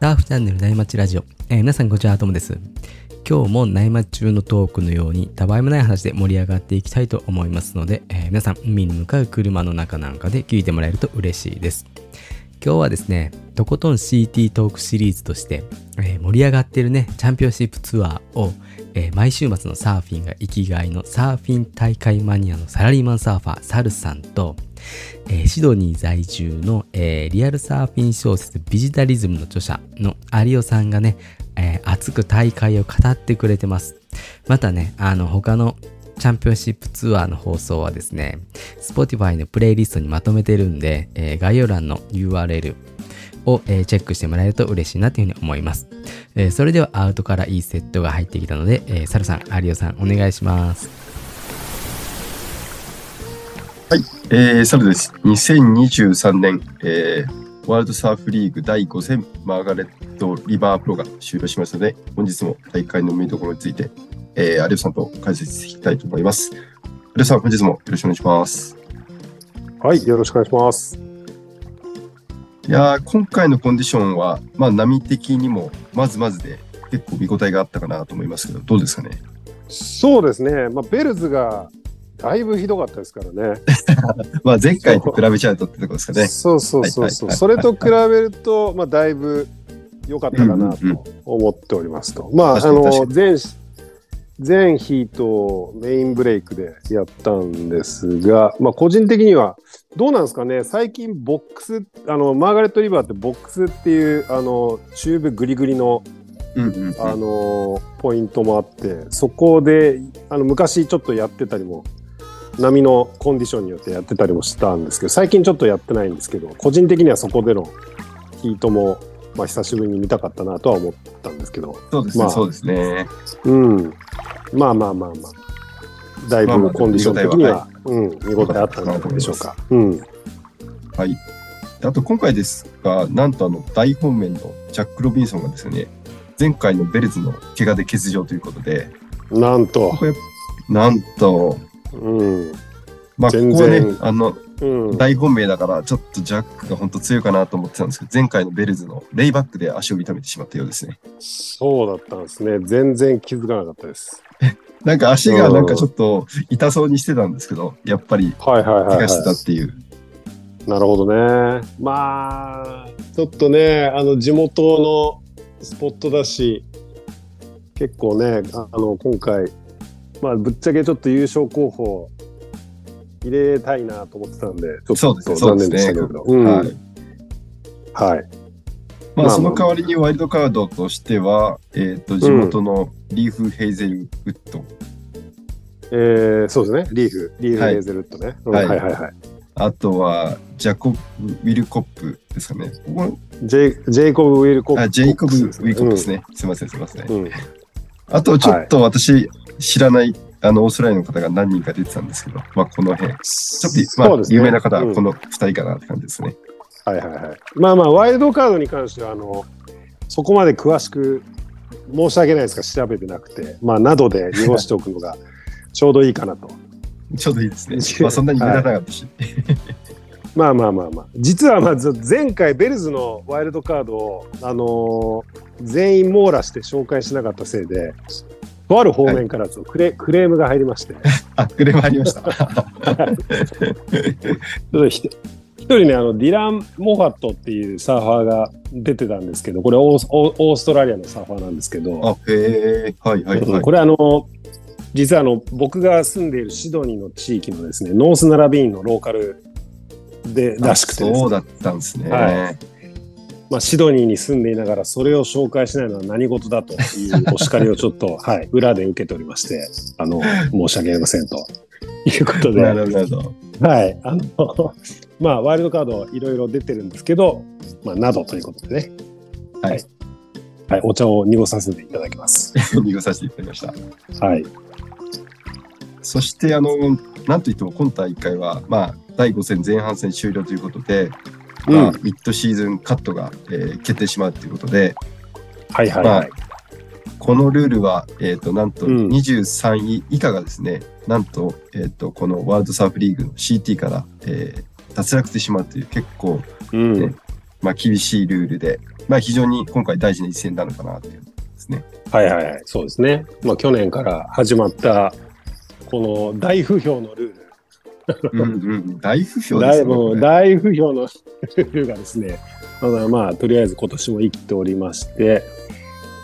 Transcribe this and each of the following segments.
ダーフチャンネル内町ラジオ。えー皆さんこんにちは、ともです。今日も内町中のトークのように、たわいもない話で盛り上がっていきたいと思いますので、えー皆さん、海に向かう車の中なんかで聞いてもらえると嬉しいです。今日はですね、とことん CT トークシリーズとして、えー盛り上がってるね、チャンピオンシップツアーを、えー毎週末のサーフィンが生きがいのサーフィン大会マニアのサラリーマンサーファー、サルさんと、えーシドニー在住の、えーリアルサーフィン小説ビジタリズムの著者の有オさんがね、えー熱く大会を語ってくれてます。またね、あの他のチャンピオンシップツアーの放送はですね、Spotify のプレイリストにまとめてるんで、えー概要欄の URL を、えーチェックしてもらえると嬉しいなというふうに思います。えーそれではアウトからいいセットが入ってきたので、えーサルさん、有オさん、お願いします。はい、えー、サルです。2023年、えーワールドサーフリーグ第5戦マーガレットリバープロが終了しましたので、本日も大会の見どころについて、えー、有吉さんと解説していきたいと思います。有吉さん、本日もよろしくお願いします。はい、よろしくお願いします。いやー今回のコンディションは、まあ、波的にもまずまずで結構見応えがあったかなと思いますけど、どうですかね？そうですね、まあ、ベルズがだいぶひどかったですからね。まあ、前回と比べちゃうとってところですかね。そうそうそうそう、それと比べると、まあ、だいぶ良かったかなと思っておりますと。まあ、あの全全ヒートをメインブレイクでやったんですが、まあ、個人的にはどうなんですかね、最近ボックス、あのマーガレット・リバーってボックスっていうあのチューブグリグリのうんうんうんあのポイントもあってそこであの昔ちょっとやってたりも波のコンディションによってやってたりもしたんですけど最近ちょっとやってないんですけど個人的にはそこでのヒートも、まあ、久しぶりに見たかったなとは思ったんですけど、そうですね、まあそうですね。うん、まあまあまあまあ。だいぶコンディション的には、はうん、見応えあったんじゃないでしょうか。うん、はい。あと今回ですが、なんとあの大本命のジャック・ロビンソンがですね、前回のベルズの怪我で欠場ということで、なんと、なんと、うんまあ、こ全こはね然、あの、うん、大本命だから、ちょっとジャックが本当強いかなと思ってたんですけど、前回のベルズのレイバックで足を痛めてしまったようですね。そうだったんですね全然気づかなかったです。なんか足がなんかちょっと痛そうにしてたんですけど、やっぱりはいはいはい、はい。怪我してたっていう。なるほどね。まあ、ちょっとね、あの地元のスポットだし、結構ね、あの今回、まあ、ぶっちゃけちょっと優勝候補入れたいなと思ってたんで、ちょっとそうですね、そう残。念でしたけど。うんははいい。はい。まあ、まあその代わりにワイルドカードとしては、えっ、と、地元のリーフ・ヘイゼルウッド、えー、そうですね、リーフ、リーフ・はいヘーゼルットね。うんははいいはいはい。あとはジャコブ・ウィルコップですかね。ジェイジェイコブ・ウィルコップ。あジェイコブ・ウィルコップですね。すみません、すみません。うん。うんあと、ちょっと私、知らない、あの、オーストラリアの方が何人か出てたんですけど、まあ、この辺。ちょっと、まあ、ね有名な方うんはこの2人かなって感じですね。はいはいはい。まあまあ、ワイルドカードに関しては、あの、そこまで詳しく申し訳ないですが、調べてなくて、まあ、などで濁しておくのが ちょうどいいかなと。ちょうどいいですね。まあ、そんなに無駄なかったし。まあまあまあまあ。実はまず前回ベルズのワイルドカードを、あのー全員網羅して紹介しなかったせいで、とある方面からちょっとクレ,、クレームが入りまして、あ、クレームありました。一人ね、あのディラン・モファットっていうサーファーが出てたんですけど、これオースオーストラリアのサーファーなんですけど、あ、へえ、はいはいはい。これあの実はあの僕が住んでいるシドニーの地域のですねノースナラビーンのローカルでらしくてねそうだったんですね。はまあ、シドニーに住んでいながらそれを紹介しないのは何事だというお叱りをちょっと、はい、裏で受けておりましてあの申し訳ありませんと。いうことで、なるほど。はい。あの まあ、ワイルドカードいろいろ出てるんですけど、まあ、などということでね、はい。はい、お茶を濁させていただきます。濁させていただきました。はい、そして、あの、なんといっても今大会は、まあ、第5戦前半戦終了ということで、まあ、ミッドシーズンカットが、えー決定しまうということで、はいはいはい。このルールは、えー、となんとうん23位以下がですね、なんと,、えー、とこのワールドサーフリーグの CT から、えー脱落してしまうという結構うんねまあ、厳しいルールで、まあ、非常に今回大事な一戦なのかなというですね。はいはいはい、そうですね。まあ去年から始まった、この大不評のルール。うんうん、大不評ですね。大不評のルールがですね、まだまあ、とりあえず今年も生きておりまして、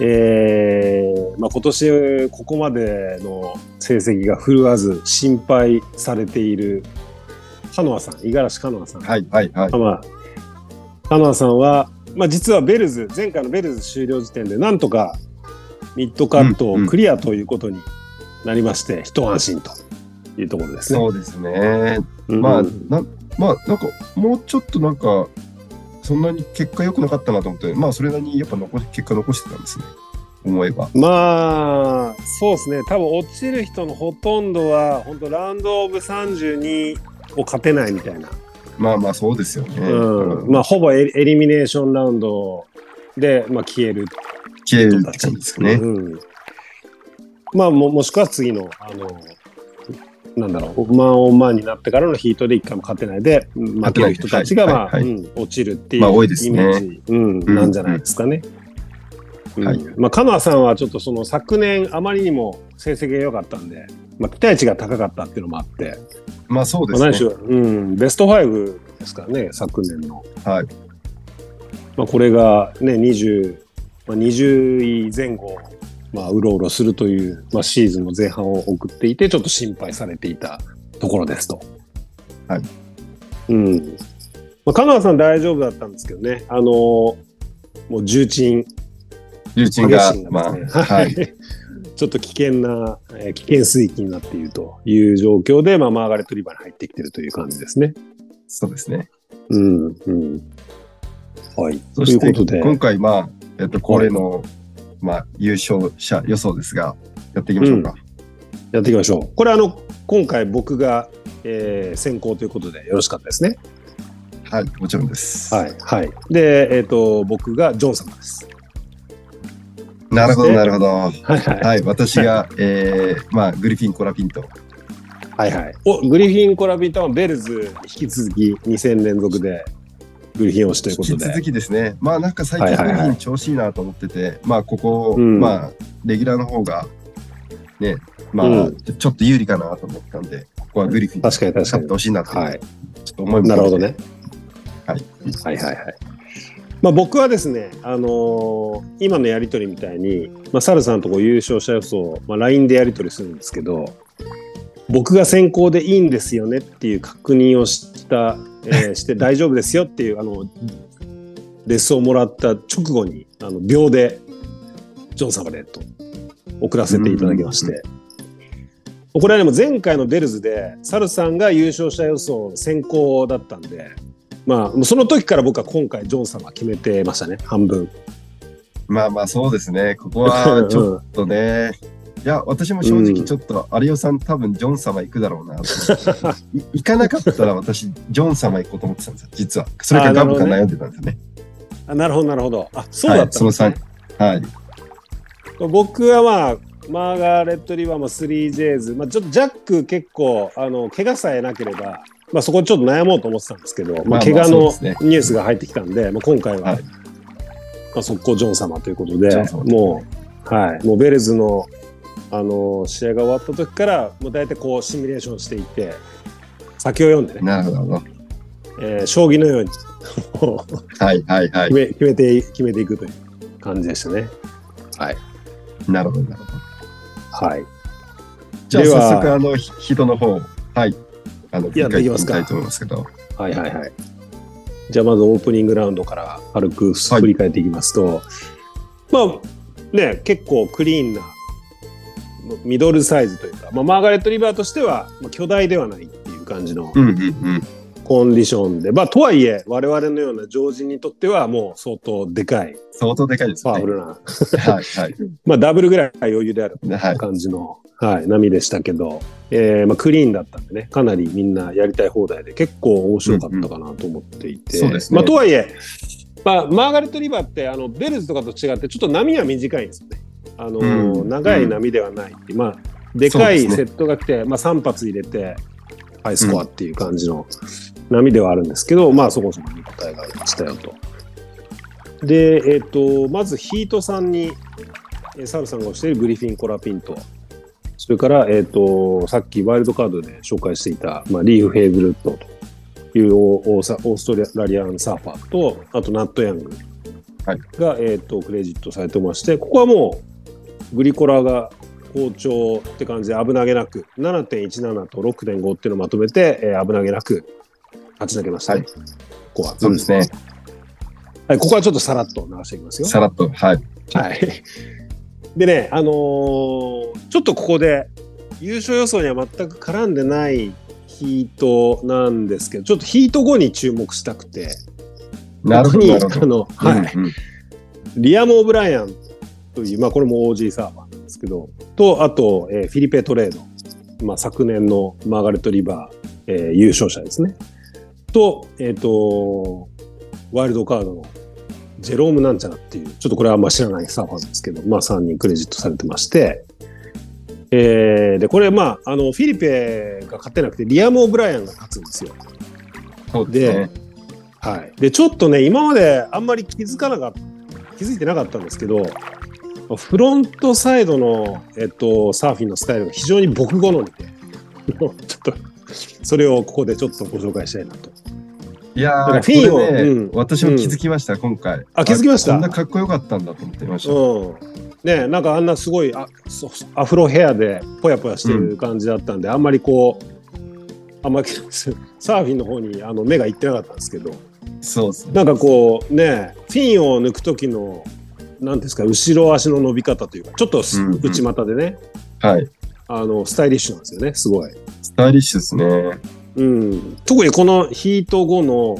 えーまあ、今年ここまでの成績が振るわず心配されているカノアさん、五十嵐カノアさん。はいはいはい。まあ、カノアさんは、まあ、実はベルズ、前回のベルズ終了時点で、なんとかミッドカットをクリアということになりまして、一安心というところですね。そうですね。うんまあ、なまあ、なんか、もうちょっとなんか、そんなに結果良くなかったなと思って、まあ、それなりにやっぱ残し結果残してたんですね。思えば。まあ、そうですね。多分落ちる人のほとんどは、本当ラウンドオブ32を勝てないみたいな。まあまあ、そうですよね。うん。まあ、ほぼエリミネーションラウンドで、まあ、消える消える人たちって感じですかね。うん。まあも、もしくは次の、あの、なんだろう、マンオンマンになってからのヒートで一回も勝てないで、負ける人たちが、まあ、落ちるっていうまあ多いですね。イメージ、うんうん。なんじゃないですかね。うん。はい。まあ、カノアさんはちょっとその昨年あまりにも成績が良かったんで、まあ、期待値が高かったっていうのもあって、まあ、そうでまあ、すね。何しろ、うん、ベスト5ですからね、昨年の。はい。まあ、これがね、20、まあ、20位前後、まあ、うろうろするという、まあ、シーズンの前半を送っていて、ちょっと心配されていたところですと。はい。うん。まあ、香川さん大丈夫だったんですけどね、あのーもう重鎮、重鎮が激しいん、まあ。は。はいい。ちょっと危険な、えー危険水域になっているという状況で、まあ、マーガレット・リバーに入ってきているという感じですね。そうですね。うん、うん。はい。といそして、うことで、今回、まあ、えっと、恒例の、まあ、優勝者予想ですが、やっていきましょうか。やっていきましょう。これあの今回僕が、えー先行ということでよろしかったですね。はい、もちろんです。はいはい。でえっ、と僕がジョン様です。なるほど、なるほど。はいはいはい、私が、えー、まあ、グリフィン・コラピント。はいはい。おグリフィン・コラビンタはベルズ引き続き2戦連続でグリフィン推しということで。引き続きですね、まあなんか最近グはいはいはいリフィン調子いいなと思ってて、まあここ、うんまあレギュラーの方が、ね、まあ、うんちょっと有利かなと思ったんで、ここはグリフィン確かに確かに勝って。ほしいなと、はい。ちょっと思いますなるほど。ね。はい。はいはいはい。まあ、僕はですね、あのー今のやり取りみたいに、まあ、サルさんとこう優勝者予想、まあ、LINE でやり取りするんですけど、僕が先行でいいんですよねっていう確認をした、えーして大丈夫ですよっていう、あの、レッスンをもらった直後に、あの秒で、ジョン様でと送らせていただきまして、これはでも前回のベルズで、サルさんが優勝者予想先行だったんで、まあ、その時から僕は今回、ジョン様決めてましたね、半分。まあまあそうですね、ここはちょっとね、いや、私も正直ちょっと、有吉さん多分ジョン様行くだろうなと思ってい行かなかったら私、ジョン様行こうと思ってたんですよ、実は。それかガブか悩んでたんですよね。あなるほど、なるほど。あ、そうだったんですねはい、その3。はい。僕はまあ、マーガレット・リバーも 3Js、まあ、ちょっとジャック結構、あの、怪我さえなければ、まあ、そこちょっと悩もうと思ってたんですけど、まあ、怪我のニュースが入ってきたんで、まあ、今回は、はいまあ、速攻ジョン様ということでもう、はい、もうベレズの、あの、試合が終わった時から、もう大体こう、シミュレーションしていて、先を読んでね、なるほど。えー将棋のように、はいはいはい決。め決めて、決めていくという感じでしたね。はい。なるほどなるほど。はい。じゃあ早速あのひ人の方、はい。あの、やっていきますか振り返ってみたいと思いますけど。はいはいはい。じゃあまずオープニングラウンドから軽くはい振り返っていきますと、まあね、結構クリーンなミドルサイズというか、まあ、マーガレット・リバーとしては、まあ、巨大ではないっていう感じの。コンディションで、まあとはいえ我々のような常人にとってはもう相当でかい相当でかいですよね。パワフルな、はいはい。まあダブルぐらい余裕であるはい。感じの、はい、波でしたけど、えーまあ、クリーンだったんでね、かなりみんなやりたい放題で結構面白かったかなと思っていて、そうですねまあ、とはいえ、まあ、マーガレット・リバーってあのベルズとかと違ってちょっと波は短いんですよね。あのーうん。長い波ではないまあ、でかいセットが来て、まあ、3発入れてハイスコアっていう感じの波ではあるんですけど、まあそこそこ見応えがありましたよと。で、えっ、と、まずヒートさんに、えーサルさんが推しているグリフィン・コラピント。それから、えっ、と、さっきワイルドカードで紹介していた、まあ、リーフ・ヘイズルッドというオーストラリアンサーファーと、あとナット・ヤングはい。が、えっ、と、クレジットされてまして、ここはもう、グリコラが好調って感じで危なげなく、7.17と6.5っていうのをまとめて、えー危なげなく勝ち抜けましたね。はいここは。そうですね。はい、ここはちょっとさらっと流していきますよ。さらっと。はい。はい。でね、あのーちょっとここで優勝予想には全く絡んでないヒートなんですけど、ちょっとヒート後に注目したくて、なるほど。あの、はい、うんうんリアム・オブライアンという、まあこれも OG サーバーなんですけど、と、あと、えーフィリペ・トレード、まあ昨年のマーガレット・リバー、えー優勝者ですね。と、えっ、と、ワイルドカードのジェロームなんちゃらっていう、ちょっとこれはあんま知らないサーファーですけど、まあ3人クレジットされてまして、えーで、これまあ、あの、フィリペが勝ってなくて、リアム・オブライアンが勝つんですよ。そうですね。はい。で、ちょっとね、今まであんまり気づかなかった、気づいてなかったんですけど、フロントサイドの、えっと、サーフィンのスタイルが非常に僕好みで、ちょっと、それをここでちょっとご紹介したいなと。いやフィンをねうん私も気づきました、今回。あ気づきました？こんなかっこよかったんだと思ってました。うん。ねなんかあんなすごいあそアフロヘアでぽやぽやしてる感じだったんで、あんまりこう、あんまりサーフィンの方にあの目がいってなかったんですけど、そうですね。なんかこうね、フィンを抜く時の、なんですか、後ろ足の伸び方というか、ちょっとすうんうん内股でね、はい。あの、スタイリッシュなんですよね、すごい。スタイリッシュですね。うん。特にこのヒート後の、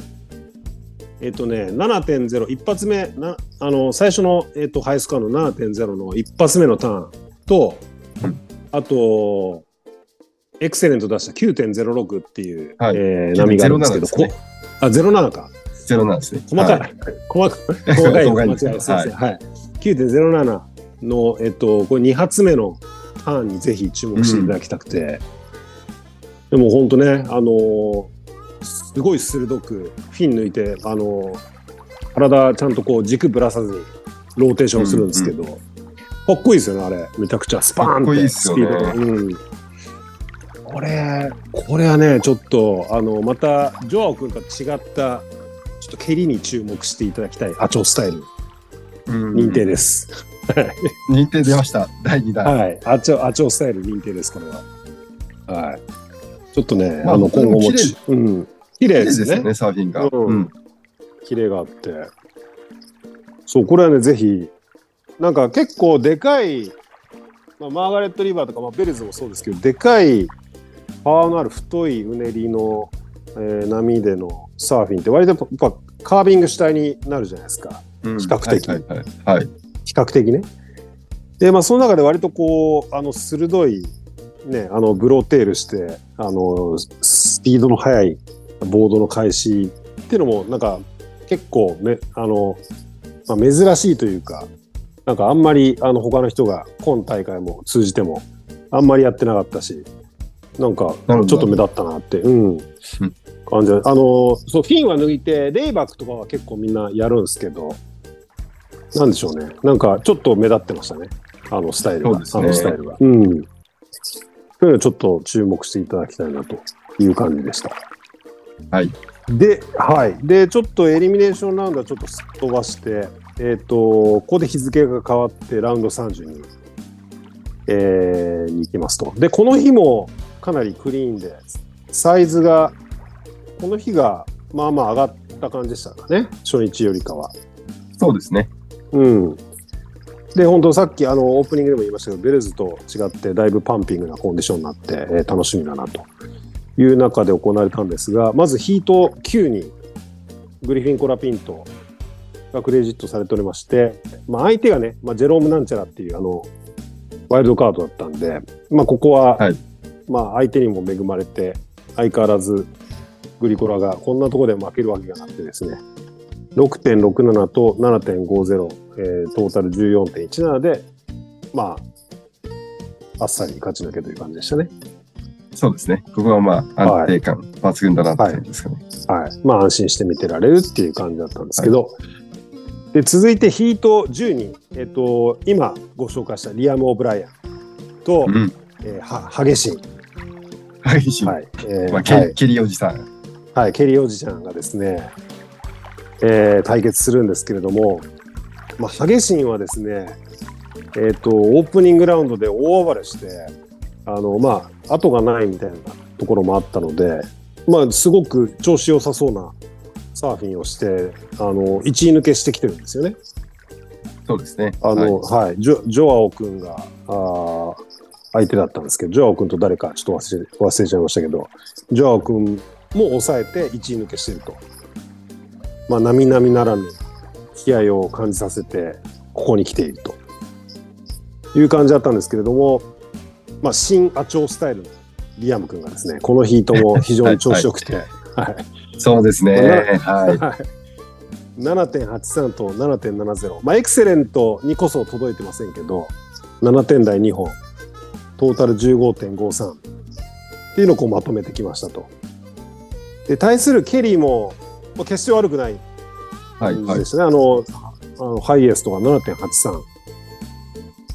えっとね、7.0、一発目、なあの、最初の、えっと、ハイスコアの7.0の一発目のターンと、うんあと、エクセレント出した9.06っていう、はいえー波があるんですけど、07ねこあ、07か。ゼロなんですね。細かい。はい 細かい。細かい。い間違えた。すい。はい。9.07の、えっと、これ2発目のターンにぜひ注目していただきたくて。でも本当ね、あのーすごい鋭く、フィン抜いて、あのー体ちゃんとこう軸ぶらさずにローテーションするんですけど、かっこいいですよね、あれ。めちゃくちゃスパーンって。スピードがうん。これ、これはね、ちょっと、あの、また、ジョアオ君とは違った、ちょっと蹴りに注目していただきたい、アチョスタイル、うん認定です。認定出ました。第2弾。はい。アチョ、アチョスタイル認定です、これは。はい。ちょっとね、まああの、今後もち、うん。綺麗ですね。ね、サーフィンが。うんうん綺麗があって。そう、これはね、ぜひ、なんか結構でかい、まあ、マーガレット・リバーとか、まあ、ベルズもそうですけど、でかい、パワーのある太いうねりの、えー波でのサーフィンって割とやっぱカービング主体になるじゃないですか。うん比較的はいはいはい。はい。比較的ね。で、まあ、その中で割とこう、あの、鋭い、ね、あの、ブローテールして、あの、スピードの速いボードの開始っていうのも、なんか、結構ね、あの、まあ、珍しいというか、なんかあんまり、あの、他の人が今大会も通じても、あんまりやってなかったし、なんか、ちょっと目立ったなって、うん、感じであの、そう、フィンは抜いて、レイバックとかは結構みんなやるんですけど、なんでしょうね。なんかちょっと目立ってましたね。あのスタイルが。ねあのスタイルが。うん。そういうのちょっと注目していただきたいなという感じでした。はい。で、はい。で、ちょっとエリミネーションラウンドはちょっとすっ飛ばして、えっ、と、ここで日付が変わってラウンド32、えーに行きますと。で、この日もかなりクリーンで、サイズが、この日がまあまあ上がった感じでしたかね。初日よりかは。そうですね。うん。で、本当さっきあのオープニングでも言いましたけど、ベルズと違ってだいぶパンピングなコンディションになって、えー楽しみだなという中で行われたんですが、まずヒート9にグリフィン・コラピントがクレジットされておりまして、まあ、相手がね、まあ、ジェローム・なんちゃらっていうあのワイルドカードだったんで、まあ、ここは、はいまあ、相手にも恵まれて、相変わらずグリコラがこんなところで負けるわけがなくてですね、6.67と7.50、えートータル14.17で、まあ、あっさり勝ち抜けという感じでしたね。そうですね。ここはまあ安定感抜群だなって感じですかね。はい。まあ、安心して見てられるっていう感じだったんですけど、で続いてヒート12、えっと、今ご紹介したリアム・オブライアンと、うん。えーはハゲシン、はい、しはいえーまあ、ケはいケリーおじさん。はい、ケリーおじちゃんがですね、えー対決するんですけれども、まあ、ハゲシンはですね、えっとオープニングラウンドで大暴れしてあの、まあ、後がないみたいなところもあったので、まあ、すごく調子良さそうなサーフィンをしてあの1位抜けしてきてるんですよね。そうですね。あの、はいはい、ジョジョアオ君が、あー相手だったんですけど、ジョアオ君と誰かちょっと忘れ忘れちゃいましたけど、ジョアオ君も抑えて1位抜けしてると。まあ、並々ならぬ気合を感じさせて、ここに来ているという感じだったんですけれども、まあ、新アチョースタイルのリアム君がですね、このヒートも 非常に調子よくて、はいそうですね。はい。はい7.83と7.70。まあ、エクセレントにこそ届いてませんけど、7点台2本、トータル15.53っていうのをこうまとめてきましたと。で、対するケリーも、まあ、決して悪くないはい。で。したね。あの、あのハイエースとか7.83。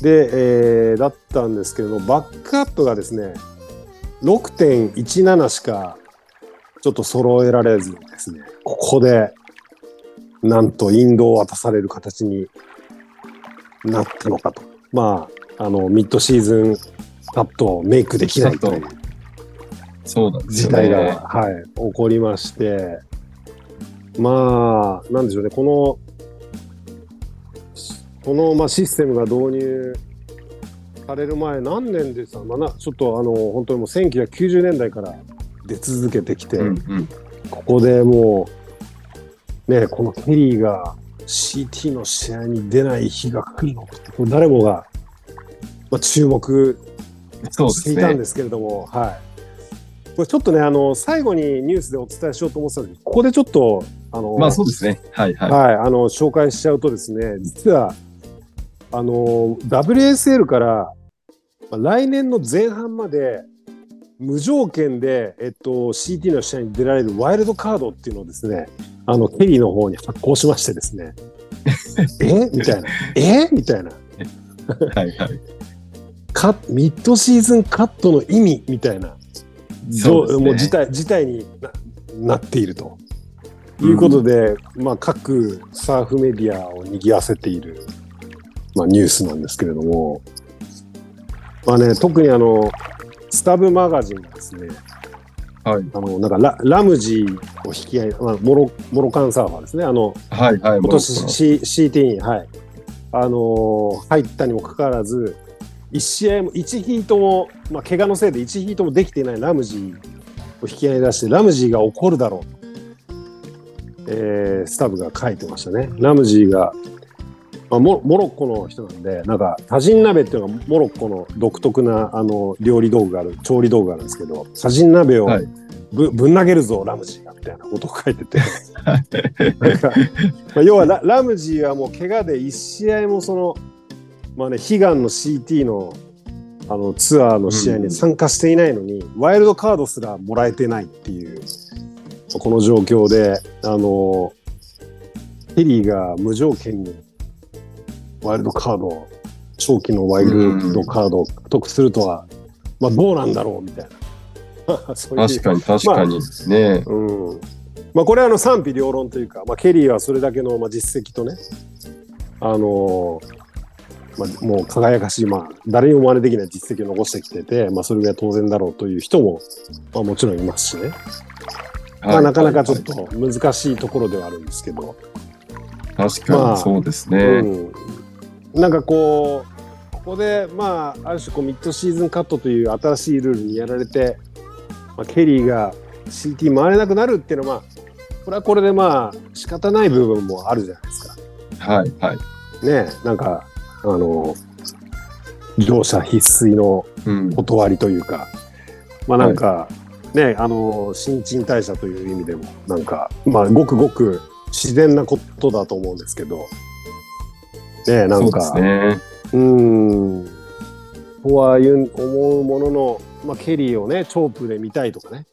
で、えーだったんですけれども、バックアップがですね、6.17しかちょっと揃えられずにですね、ここで、なんとインドを渡される形になったのかと。まあ、あの、ミッドシーズンカットをメイクできないという事態が、ね。はい、起こりまして、まあ、なんでしょうね、この、この、まあ、システムが導入される前、何年でさ、まあ、なちょっとあの本当にもう1990年代から出続けてきて、うんうん。ここでもう、ね、このケリーが CT の試合に出ない日が来るのかって、誰もが、まあ、注目してすね。いたんですけれども、はい。これちょっとね、あの、最後にニュースでお伝えしようと思ってたんですけど、ここでちょっと、あの、まあそうですね。はいはい。はい、あの、紹介しちゃうとですね、実は、あの、WSL から、まあ来年の前半まで、無条件で、えっと、CT の試合に出られるワイルドカードっていうのをですね、あの、ケリーの方に発行しましてですね、え？みたいな。え？みたいな。はいはい。カミッドシーズンカットの意味みたいな、そうねもう事態事態にななっているということで、まあ、各サーフメディアを賑わせている、まあ、ニュースなんですけれども、まあね、特にあのスタブマガジンがですねはい。あのなんかララムジーを引き合い、まあ、モロモロカンサーファーですねあのはいはい。今年 C CT に、はいあのー入ったにもかかわらず、1試合も、1ヒートも、まあ、怪我のせいで1ヒートもできていないラムジーを引き合いに出して、ラムジーが怒るだろうと、えースタッフが書いてましたね。ラムジーが、まあ、モモロッコの人なんで、なんか、タジン鍋っていうのがモロッコの独特なあの料理道具がある、調理道具があるんですけど、タジン鍋をはいぶ,、ぶん投げるぞ、ラムジーが、みたいなことを書いてて。なんかまあ、要はララムジーはもう怪我で1試合もその、まあね、悲願の CT のあのツアーの試合に参加していないのに、ワイルドカードすらもらえてないっていうこの状況であのヘリーが無条件にワイルドカード長期のワイルドカードを獲得するとは、まあ、どうなんだろうみたいな。そういう確かに確かに。ねうん。まあ、これはあの賛否両論というか、まあ、ケリーはそれだけのまあ実績とね、あのーまあ、もう輝かしい、まあ、誰にも真似できない実績を残してきてて、まあ、それが当然だろうという人も、まあ、もちろんいますしね、まあ、なかなかちょっと難しいところではあるんですけど、確かまあにそうですね。うん、なんかこう、ここで、まあ、ある種こうミッドシーズンカットという新しいルールにやられて、まあ、ケリーが CT 回れなくなるっていうのは、まあ、これはこれでまあ仕方ない部分もあるじゃないですか。はいはい。ねえなんか、あの、両者必須のうん。断りというか、まあなんか、ねあの、新陳代謝という意味でも、なんか、まあ、ごくごく自然なことだと思うんですけど、ねえなそうでんか、すね。うーん。とはいう思うものの、まあ、ケリーをね、チョープで見たいとかね。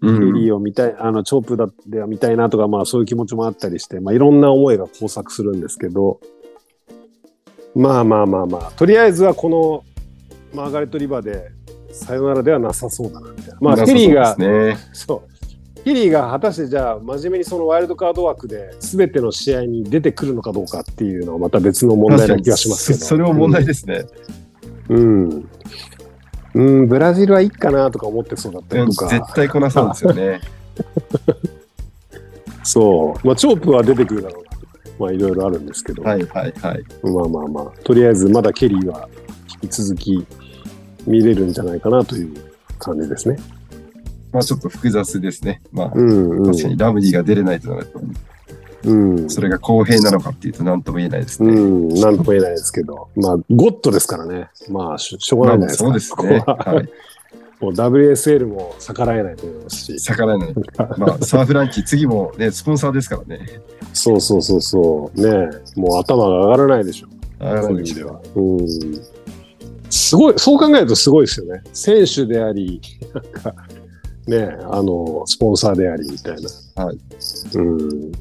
うんケリーを見たい、あの、チョープだでは見たいなとか、まあそういう気持ちもあったりして、まあいろんな思いが交錯するんですけど、まあまあまあまあ、とりあえずはこのマーガレット・リバーでさよならではなさそうだな、みたいな。まあケリーが、そう。ケリーが果たしてじゃあ真面目にそのワイルドカード枠で全ての試合に出てくるのかどうかっていうのはまた別の問題な気がしますけど。そ それも問題ですね。うん。うん、ブラジルはいいかなとか思ってそうだったりとか。絶対来なそうですよね。そう。まあ、チョープは出てくるだろうなとかねまあ、いろいろあるんですけど。はいはいはい。まあまあまあ、とりあえずまだケリーは引き続き見れるんじゃないかなという感じですね。まあちょっと複雑ですね。まあうんうん。確かにラムディが出れないとなると、うん。それが公平なのかっていうと何とも言えないですね。うん、なんとも言えないですけど、まあ、ゴッドですからね。まあ、しょしょうがないですか。そうですね。ははい。もう WSL も逆らえないと思いますし。逆らえない。まあサーフランチ、次もね、スポンサーですからね。そうそうそうそう。ねえもう頭が上がらないでしょ。上がらないでしょ。うん。すごい、そう考えるとすごいですよね。選手であり、なんか、ねえあの、スポンサーでありみたいな。はい。うん。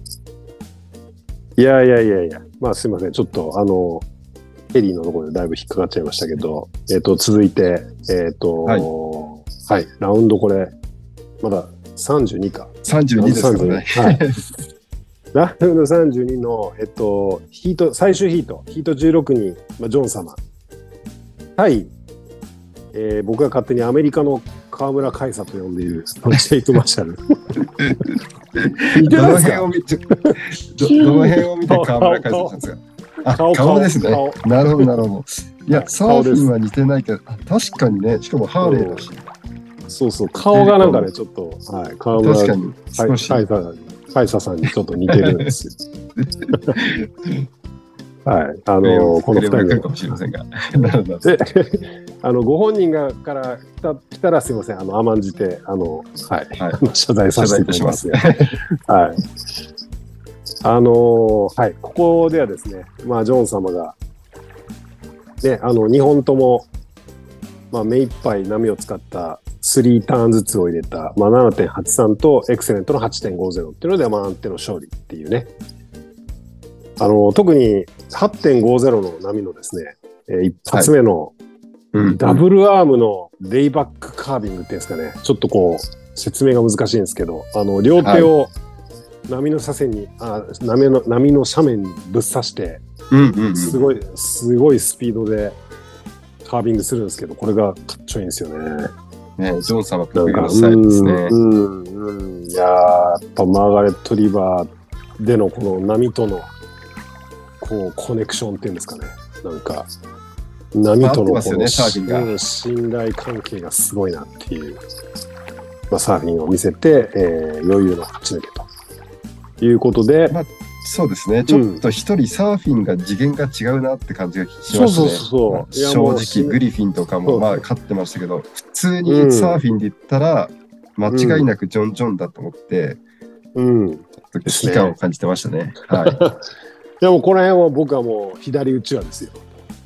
いやいやいやいや、まあすいません。ちょっと、あの、ケリーのところでだいぶ引っかかっちゃいましたけど、えっ、と、続いて、えっ、と、はいはい、ラウンドこれ、まだ32か。32ですね。はい。ラウンド32の、えっと、ヒート、最終ヒート、ヒート16に、まあ、ジョン様。対、えー僕が勝手にアメリカの河村海沙と呼んでいる、ジェイト・マーシャル。似てどのないですか辺を見て、どどの辺を見て河村海さんですか？あ、顔顔。ですね。顔。なるほど、なるほど。いや、サ顔です。ーフィンは似てないけど、あ確かにね、しかもハーレーだし、そう。そう、顔がなんかね、ちょっと、はい、河村確かに少し、海沙海沙さんにちょっと似てるんですよ。はい、あのこの二人かもしれませんが。なるほど。で、あの、ご本人がから来た来たらすいません、あの、甘んじて、あの、はい、はい謝罪させていただきます。謝 はい。あのーはい、ここではですね、まあ、ジョン様が、ね、あの、2本とも、まあ、目いっぱい波を使った3ターンずつを入れた、まあ、7.83とエクセレントの8.50っていうので、まあ、安定の勝利っていうね。あの、特に8.50の波のですね、えー一発目のうんダブルアームのレイバックカービングっていうんですかね、ちょっとこう、説明が難しいんですけど、あの、両手を波の左遷に、あ波の波の斜面にぶっ刺して。すごい、すごいスピードでカービングするんですけど、これがかっちょいいんですよね。ね、ジョン様なんか、得意のスタイルですね。うん、うん、うん。いやーやっぱマーガレット・リバーでのこの波との、こう、コネクションっていうんですかね。なんか、波とのこの、ね信頼関係がすごいなっていう、まあ、サーフィンを見せて、えー余裕の勝ち抜けということで、まあそうですね。ちょっと一人サーフィンが次元が違うなって感じがしそうそうましたね。そう。いやもう正直、グリフィンとかそうもまあ勝ってましたけど、普通にサーフィンで言ったら、間違いなくジョン・ジョンだと思って、うん。ちょっと危機感を感じてましたね。はい。いやもうこの辺は僕はもう左打ちはですよ。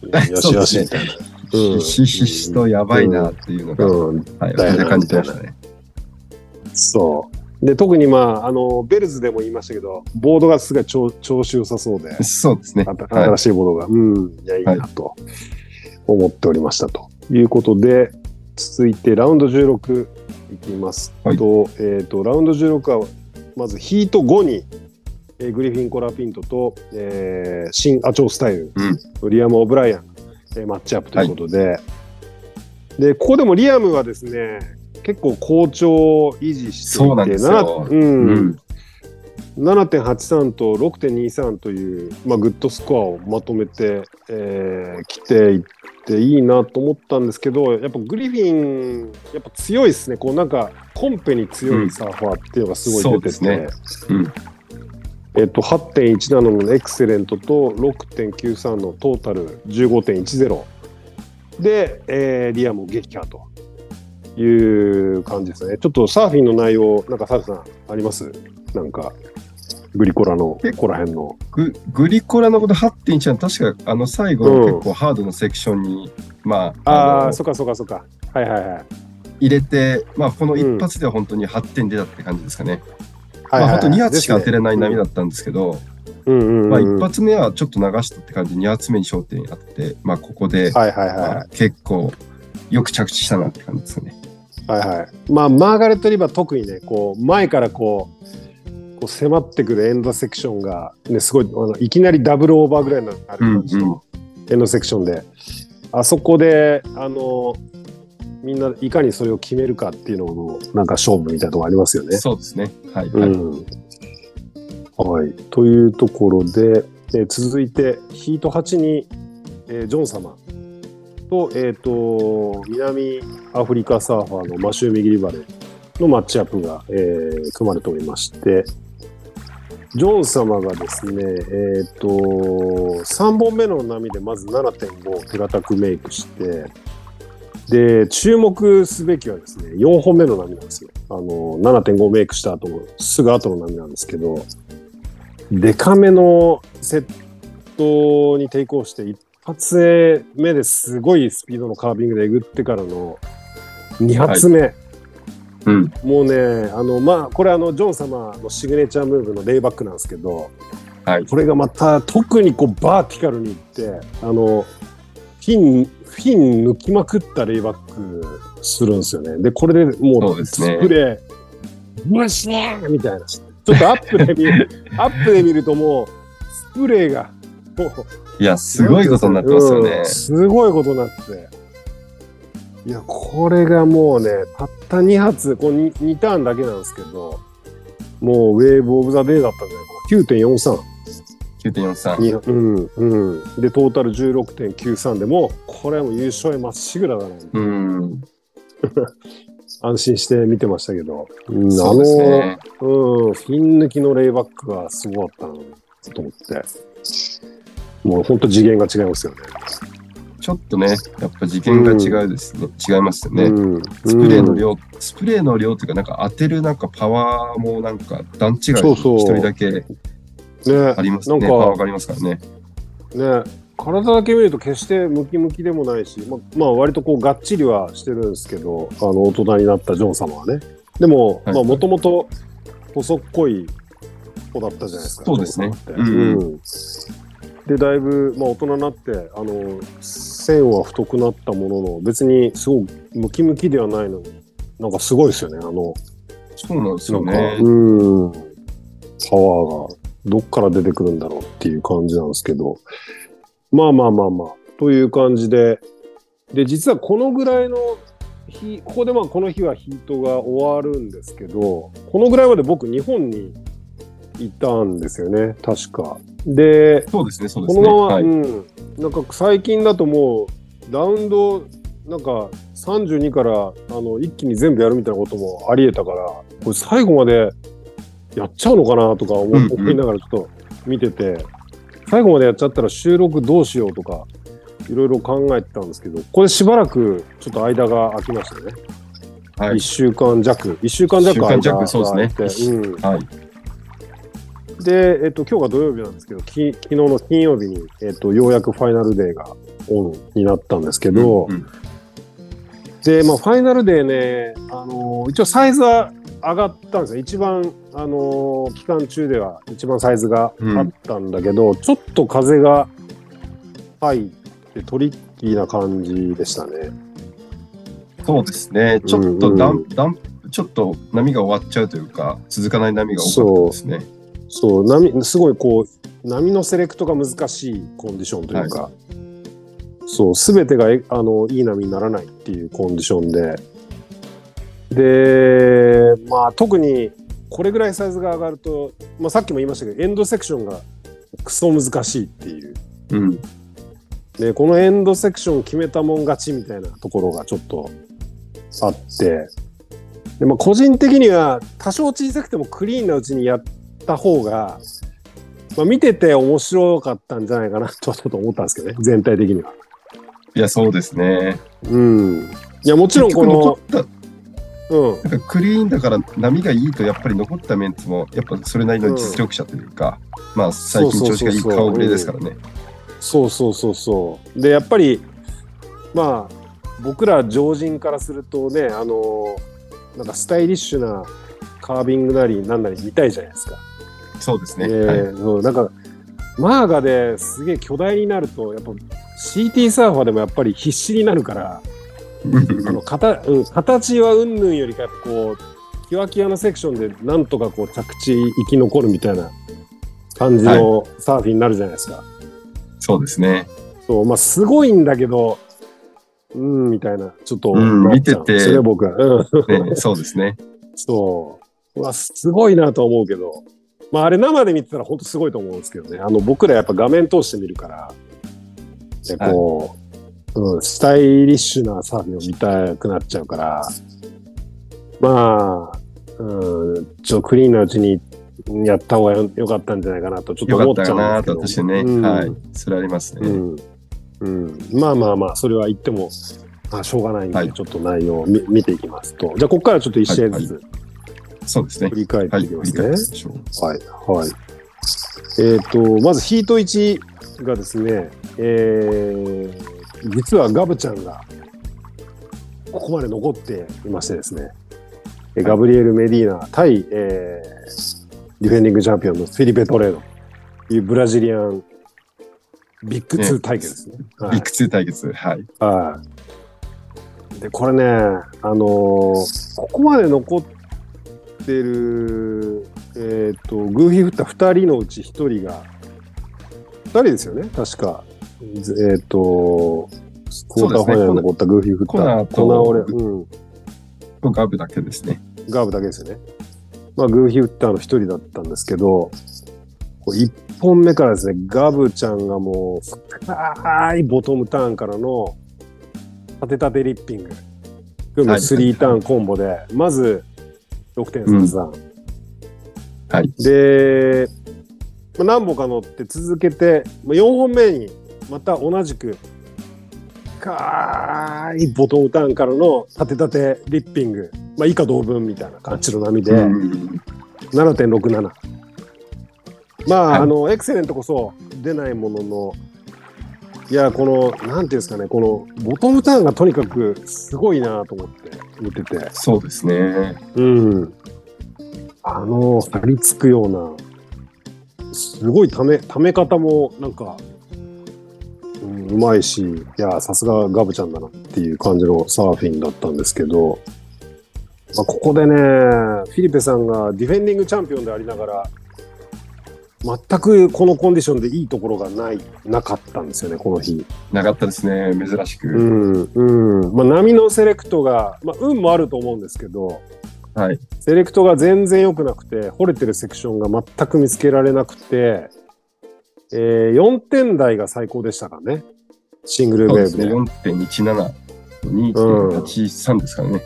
よしよしみたいな。うんひしひしとやばいなっていうのが、感じてましたね。そう。で、特にまあ、あの、ベルズでも言いましたけど、ボードがすごい調調子良さそうで、そうですね。新しいボードが、うん、いや、いいなと思っておりましたということで、続いてラウンド16いきますと、えっ、と、ラウンド16は、まずヒート5に、えーグリフィン・コラピントと、えー新アチョースタイル、リアム・オブライアン、えーマッチアップということで、で、ここでもリアムはですね、結構好調を維持していて、そうなんですよ。なうん。うん。7.83と6.23という、まあ、グッドスコアをまとめてき、えー来ていっていいなと思ったんですけどやっぱグリフィンやっぱ強いですね。こうなんかコンペに強いサーファーっていうのがすごい出てて、そうですうんえっと、8.17のエクセレントと6.93のトータル15.10で、えーリアムを撃破という感じですね。ちょっとサーフィンの内容、なんかサルさんあります？なんか、グリコラのここら辺の。ググリコラのこと8.1は確かあの最後うんの結構ハードのセクションに、まあ、ああそっかそっかそっか。はいはいはい。入れて、まあ、この一発では本当に8点出たって感じですかね。はいはいまあ、本当2発しか当てれない波だ。だったんですけど、うんうんうんまあ、一発目はちょっと流したって感じで、2発目に焦点あって、まあ、ここで、はいはいまはあ結構よく着地したなって感じですね。い。はいはい。まあ、マーガレット・リバー特にね、こう、前からこう、こう迫ってくるエンドセクションが、ね、すごい、あのいきなりダブルオーバーぐらいになる感じのエンドセクションで、あそこで、あの、みんないかにそれを決めるかっていうのの、なんか勝負みたいなとこありますよね。そうですね。はい、はいうん。はい。というところで、えー続いて、ヒート8に、えージョン様と、えっ、と、南アフリカサーファーのマシュー・ミギリバレのマッチアップが、えー組まれておりまして、ジョン様がですね、えっ、と、3本目の波でまず7.5手堅くメイクして、で、注目すべきはですね、4本目の波なんですよ。あの、7.5メイクした後の、すぐ後の波なんですけど、デカめのセットに抵抗して、一発目ですごいスピードのカービングでえぐってからの2発目。うん。もうね、あの、まあ、これあの、ジョン様のシグネチャームーブのレイバックなんですけど、はい。これがまた特にこうバーティカルにいって、あの、フィン、フィン抜きまくったレイバックするんですよね。で、これでもそうスプレー、ブシーみたいな。ちょっとアップで見る、アップで見るともう、スプレーが、もう、いや、すごいことになってますよねうん。すごいことになって。いや、これがもうね、たった2発、こう 2, 2ターンだけなんですけど、もうウェーブオブザデイだったんじゃないかな。9.43。9.43。にうんうん、でトータル16.93でもうこれはもう優勝へまっしぐらだね、うん。安心して見てましたけど、うん、あそうですね。の、うん、フィン抜きのレイバックがすごかったなと思ってもう本当次元が違いますよね。ちょっとね、やっぱ次元が違うですね。違いますよね。うん、スプレーの量、スプレーの量っていうか、なんか当てるなんかパワーもなんか段違いそうそう一人だけね。ありますね。なんかパワーがありますからね。ね。体だけ見ると決してムキムキでもないし、ままあ割とこうがっちりはしてるんですけどあの大人になったジョン様はね。でもはい。まあもともと細っこい子だったじゃないですかそうですね。うんうん。でだいぶ、まあ、大人になってあの線は太くなったものの別にすごくムキムキではないのになんかすごいですよねあの。そうなんですよね。うん、パワーがどっから出てくるんだろうっていう感じなんですけど、まあまあまあまあ、という感じで、で、実はこのぐらいの日、ここでまあこの日はヒートが終わるんですけど、このぐらいまで僕日本にいたんですよね、確か。で、そうですね、そうですね。このまま、はい、うん、なんか最近だともう、ラウンド、なんか32からあの一気に全部やるみたいなこともありえたから、これ最後までやっちゃうのかなとか思,、いながらちょっと見てて、最後までやっちゃったら収録どうしようとか、いろいろ考えてたんですけど、ここでしばらくちょっと間が空きましたね。はい1週間弱。1週間弱一週間弱そうですねうんはい。で、えっと、今日が土曜日なんですけど、き昨日の金曜日に、えっと、ようやくファイナルデーがオンになったんですけど、うんで、まあ、ファイナルデーね、あのー一応サイズは上がったんですよ。一番、あのー期間中では一番サイズがあったんだけど、ちょっと風が入ってトリッキーな感じでしたね。そうですね。ちょっとダン、うんダンちょっと波が終わっちゃうというか、続かない波が多かったですね。そう、波、すごいこう、波のセレクトが難しいコンディションというか、そう、すべてがえあのいい波にならないっていうコンディションで、で、まあ特にこれぐらいサイズが上がると、まあさっきも言いましたけど、エンドセクションがクソ難しいっていう。うん。で、このエンドセクション決めたもん勝ちみたいなところがちょっとあって、でまあ、個人的には多少小さくてもクリーンなうちにやった方が、まあ、見てて面白かったんじゃないかなとはちょっと思ったんですけどね、全体的には。いや、そうですね。うん。いや、もちろんこの、うん。なんかクリーンだから波がいいと、やっぱり残ったメンツも、やっぱそれなりの実力者というか、まあ最近調子がいい顔ぶれですからね。そうそうそうそう。で、やっぱり、まあ、僕ら常人からするとね、あのなんかスタイリッシュなカービングなりなんなり見たいじゃないですか。そうですね。えーそうなんかマーガですげえ巨大になるとやっぱ CT サーファーでもやっぱり必死になるから の形,、うん、形はうんぬんよりかこうキワキワのセクションでなんとかこう着地生き残るみたいな感じのサーフィンになるじゃないですか。そうですね。そうまあすごいんだけどうんみたいなちょっとうん見ててそれ僕は。う んねそうですね。そう。うわ、すごいなとは思うけど。まあ、あれ生で見てたら本当すごいと思うんですけどね。あの、僕らやっぱ画面通して見るから、でこう、うん、スタイリッシュなサーフィンを見たくなっちゃうから、まあ、うん、ちょっとクリーンなうちにやった方がよよかったんじゃないかなとちょっと思っちゃうんですけど。ね、うんはい。それありますね。うん。うん。まあまあまあ、それは言っても、まあ、しょうがないんで、はいちょっと内容を見見ていきますと。じゃあ、ここからちょっと一試合ずつそうですね振。り返ってはい。いきますね。はい、はい。えっ、と、まずヒート1がですね、えー実はガブちゃんがここまで残っていましてですね、えガブリエル・メディーナ対、えーディフェンディングチャンピオンのフィリペ・トレードというブラジリアンビッグ2対決ですね。はいビッグ2対決。はい。はい。で、これね、あのーここまで残ってる、えっ、と、グーフィー振った2人のうち1人が、2人ですよね、確か。えっ、と、クォーターファイナルに残ったグーフィー振った。コナーとコナーオレうん、ガブだけですね。ガーブだけですよね。まあ、グーフィーウッターの一人だったんですけど、こう一本目からですね、ガブちゃんがもう深いボトムターンからの立て立てリッピング。含むはいスリーターンコンボで、まず6.33。はい。で、まあ、何本か乗って続けて、まあ、4本目にまた同じく深いボトムターンからの立て立てリッピング、まあ、以下同文みたいな感じの波で、うん7.67。まあ、はいあの、エクセレントこそ出ないものの、いや、この、なんていうんですかね、このボトムターンがとにかくすごいなと思って見てて、そうですね。うん。あの、張り付くような、すごいため、ため方もなんか、うまいし、いや、さすがガブちゃんだなっていう感じのサーフィンだったんですけど、まあ、ここでね、フィリペさんがディフェンディングチャンピオンでありながら、全くこのコンディションでいいところがない、なかったんですよね、この日。なかったですね。珍しく。うん、うん。まあ、波のセレクトが、まあ、運もあると思うんですけど、はい。セレクトが全然良くなくて、掘れてるセクションが全く見つけられなくて、えー、4点台が最高でしたからね。シングルウ。ェーブで。4.17、2.83ですからね。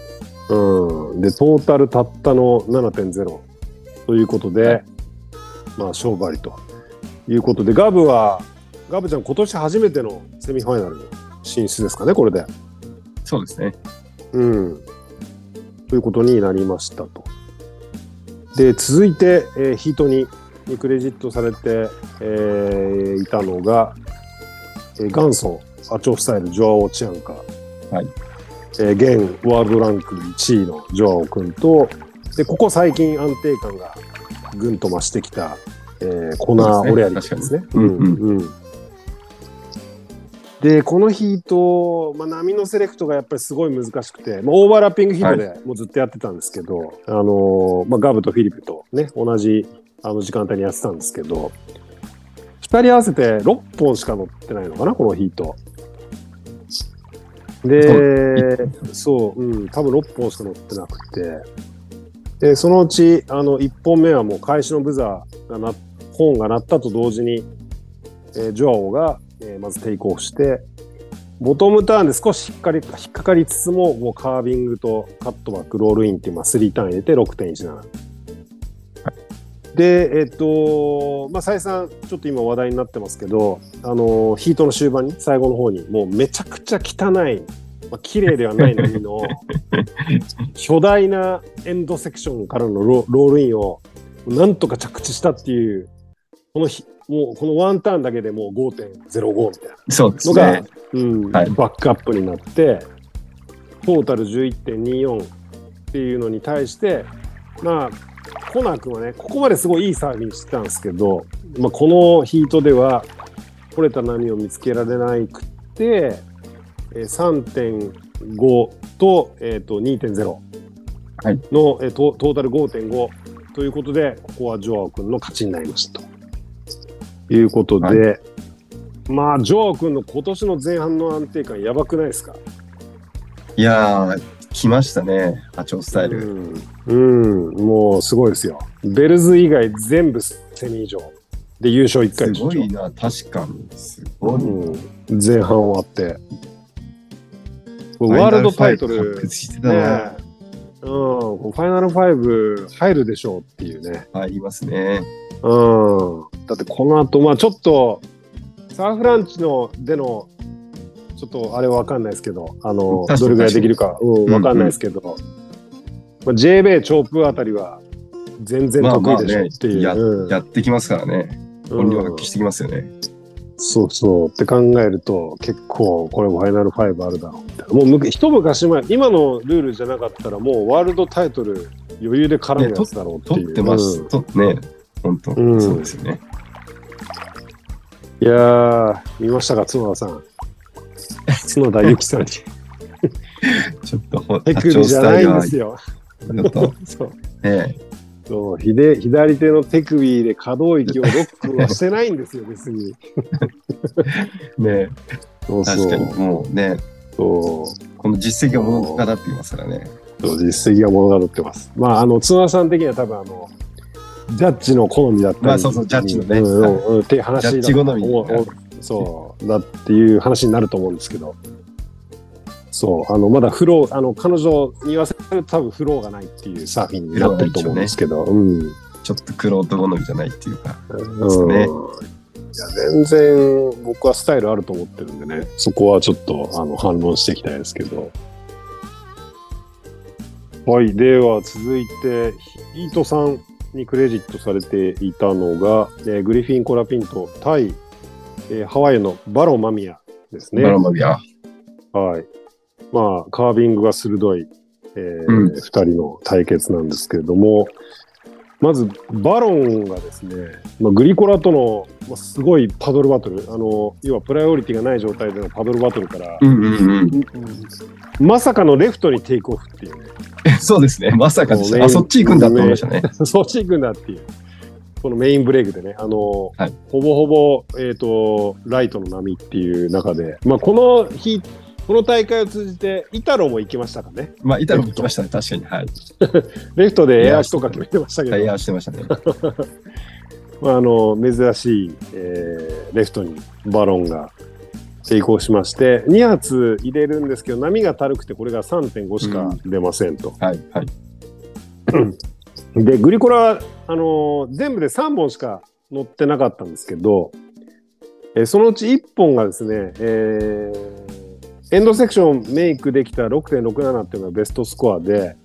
うん。で、トータルたったの7.0ということで、はいまあ、勝負ありということで、ガブは、ガブちゃん今年初めてのセミファイナルの進出ですかね、これで。そうですね。うん。ということになりましたと。で、続いて、えーヒートににクレジットされて、えーいたのが、えー元祖アチョスタイル、ジョアオ・チアンカ。はい。えー現ワールドランク1位のジョアオ君と、で、ここ最近安定感がぐんと増してきた、えーコナー・オレアリ君ですね。確かにうんうんで、このヒート、まあ、波のセレクトがやっぱりすごい難しくて、まあ、オーバーラッピングヒートでもうずっとやってたんですけど、あのーまあ、ガブとフィリピとね、同じあの時間帯にやってたんですけど、2人合わせて6本しか乗ってないのかな、このヒート。で、そう、うん、多分6本しか乗ってなくて、で、そのうち、あの、1本目はもう開始のブザーがな、ホーンが鳴ったと同時に、えージョアオが、えーまずテイクオフして、ボトムターンで少し引っかり引っかかりつつも、もうカービングとカットバック、ロールインっていう、まあ、3ターン入れて6.17。で、えっと、まあ、再三、ちょっと今話題になってますけど、あの、ヒートの終盤に、最後の方に、もうめちゃくちゃ汚い、まあ、綺麗ではない波の、巨大なエンドセクションからのロロールインを、なんとか着地したっていう、この日、もうこのワンターンだけでもう5.05みたいな。そうですのがね。うんはいバックアップになって、トータル11.24っていうのに対して、まあ、コナー君はね、ここまですごいいいサーフィンしてたんですけど、まあ、このヒートでは、取れた波を見つけられなくて、えー3.5と,、えー、と2.0はい。の、えートトータル5.5ということで、ここはジョアオ君の勝ちになりました。と。いうことで、はまあ、ジョアオ君の今年の前半の安定感、やばくないですか？いやー、来ましたね、波長スタイル。うん、うん、もうすごいですよ。ベルズ以外全部セミ以上。で、優勝1す回でしょごいな、確かに。すごい。うん、前半終わって。ワールドタイトル、ねな。うん、ファイナル5入るでしょうっていうね。入りますね。うん。だってこの後、まあちょっと、サーフランチのでの、ちょっとあれはわかんないですけど、あの、どれぐらいできるか、うん、わかんないですけど、まあ、j 米チョープあたりは全然得意でしょっていう。まあまあねうんやってきますからね。本領発揮してきますよね。そうそうって考えると結構これファイナル5あるだろうみたいなもうむ一昔前今のルールじゃなかったらもうワールドタイトル余裕で絡むやつだろうっていう、取ってます。うん取ってね。本当、うんそうですよね。いやー見ましたか角田さん角田由紀さんに。ちょっとほ、手首じゃないんですよ。そう。ね、そう。左左手の手首で可動域をロックはしてないんですよ 別に。ね、そうそう。確かにもうね、そう。この実績が物語っていますからね。そう実績が物語ってます。まあ、あの、津田さん的には多分、あの、ジャッジの好みだったり、まあそうそうジャッジのね。うんうんうん。っていう話だジャッジ好みそう、だっていう話になると思うんですけど、そう、あの、まだフロー、あの、彼女に言わせると多分フローがないっていうサーフィンになってると思うんですけど、うん。ちょっとクロート好みじゃないっていうか。うん。ね。いや全然僕はスタイルあると思ってるんでね、そこはちょっとあの反論していきたいですけど。はい、では続いて、ヒートさんにクレジットされていたのが、えーグリフィン・コラピント対、えーハワイのバロン・マミヤですね。バロンマビア。はい。まあ、カービングが鋭い、えーうん二人の対決なんですけれども、まず、バロンがですね、まあ、グリコラとの、まあ、すごいパドルバトル、あの、要はプライオリティがない状態でのパドルバトルから、うんうんうん。まさかのレフトにテイクオフっていうね、そうですね。まさかでした。あ、そっち行くんだと思いましたね。そっち行くんだっていう、このメインブレイクでね、あの、はいほぼほぼ、えっ、と、ライトの波っていう中で、まあ、この日、この大会を通じて、イタロも行きましたかね。まあ、イタロも行きましたね。確かに。はい。レフトでエアーとか決めてましたけど、タイヤしてましたね。まあ、あの珍しい、えーレフトにバロンが成功しまして、2発入れるんですけど、波が軽くて、これが3.5しか出ませんと。はい。はい。で、グリコラ、あの全部で3本しか乗ってなかったんですけど、えーそのうち1本がですね、えーエンドセクションメイクできた6.67っていうのがベストスコアで、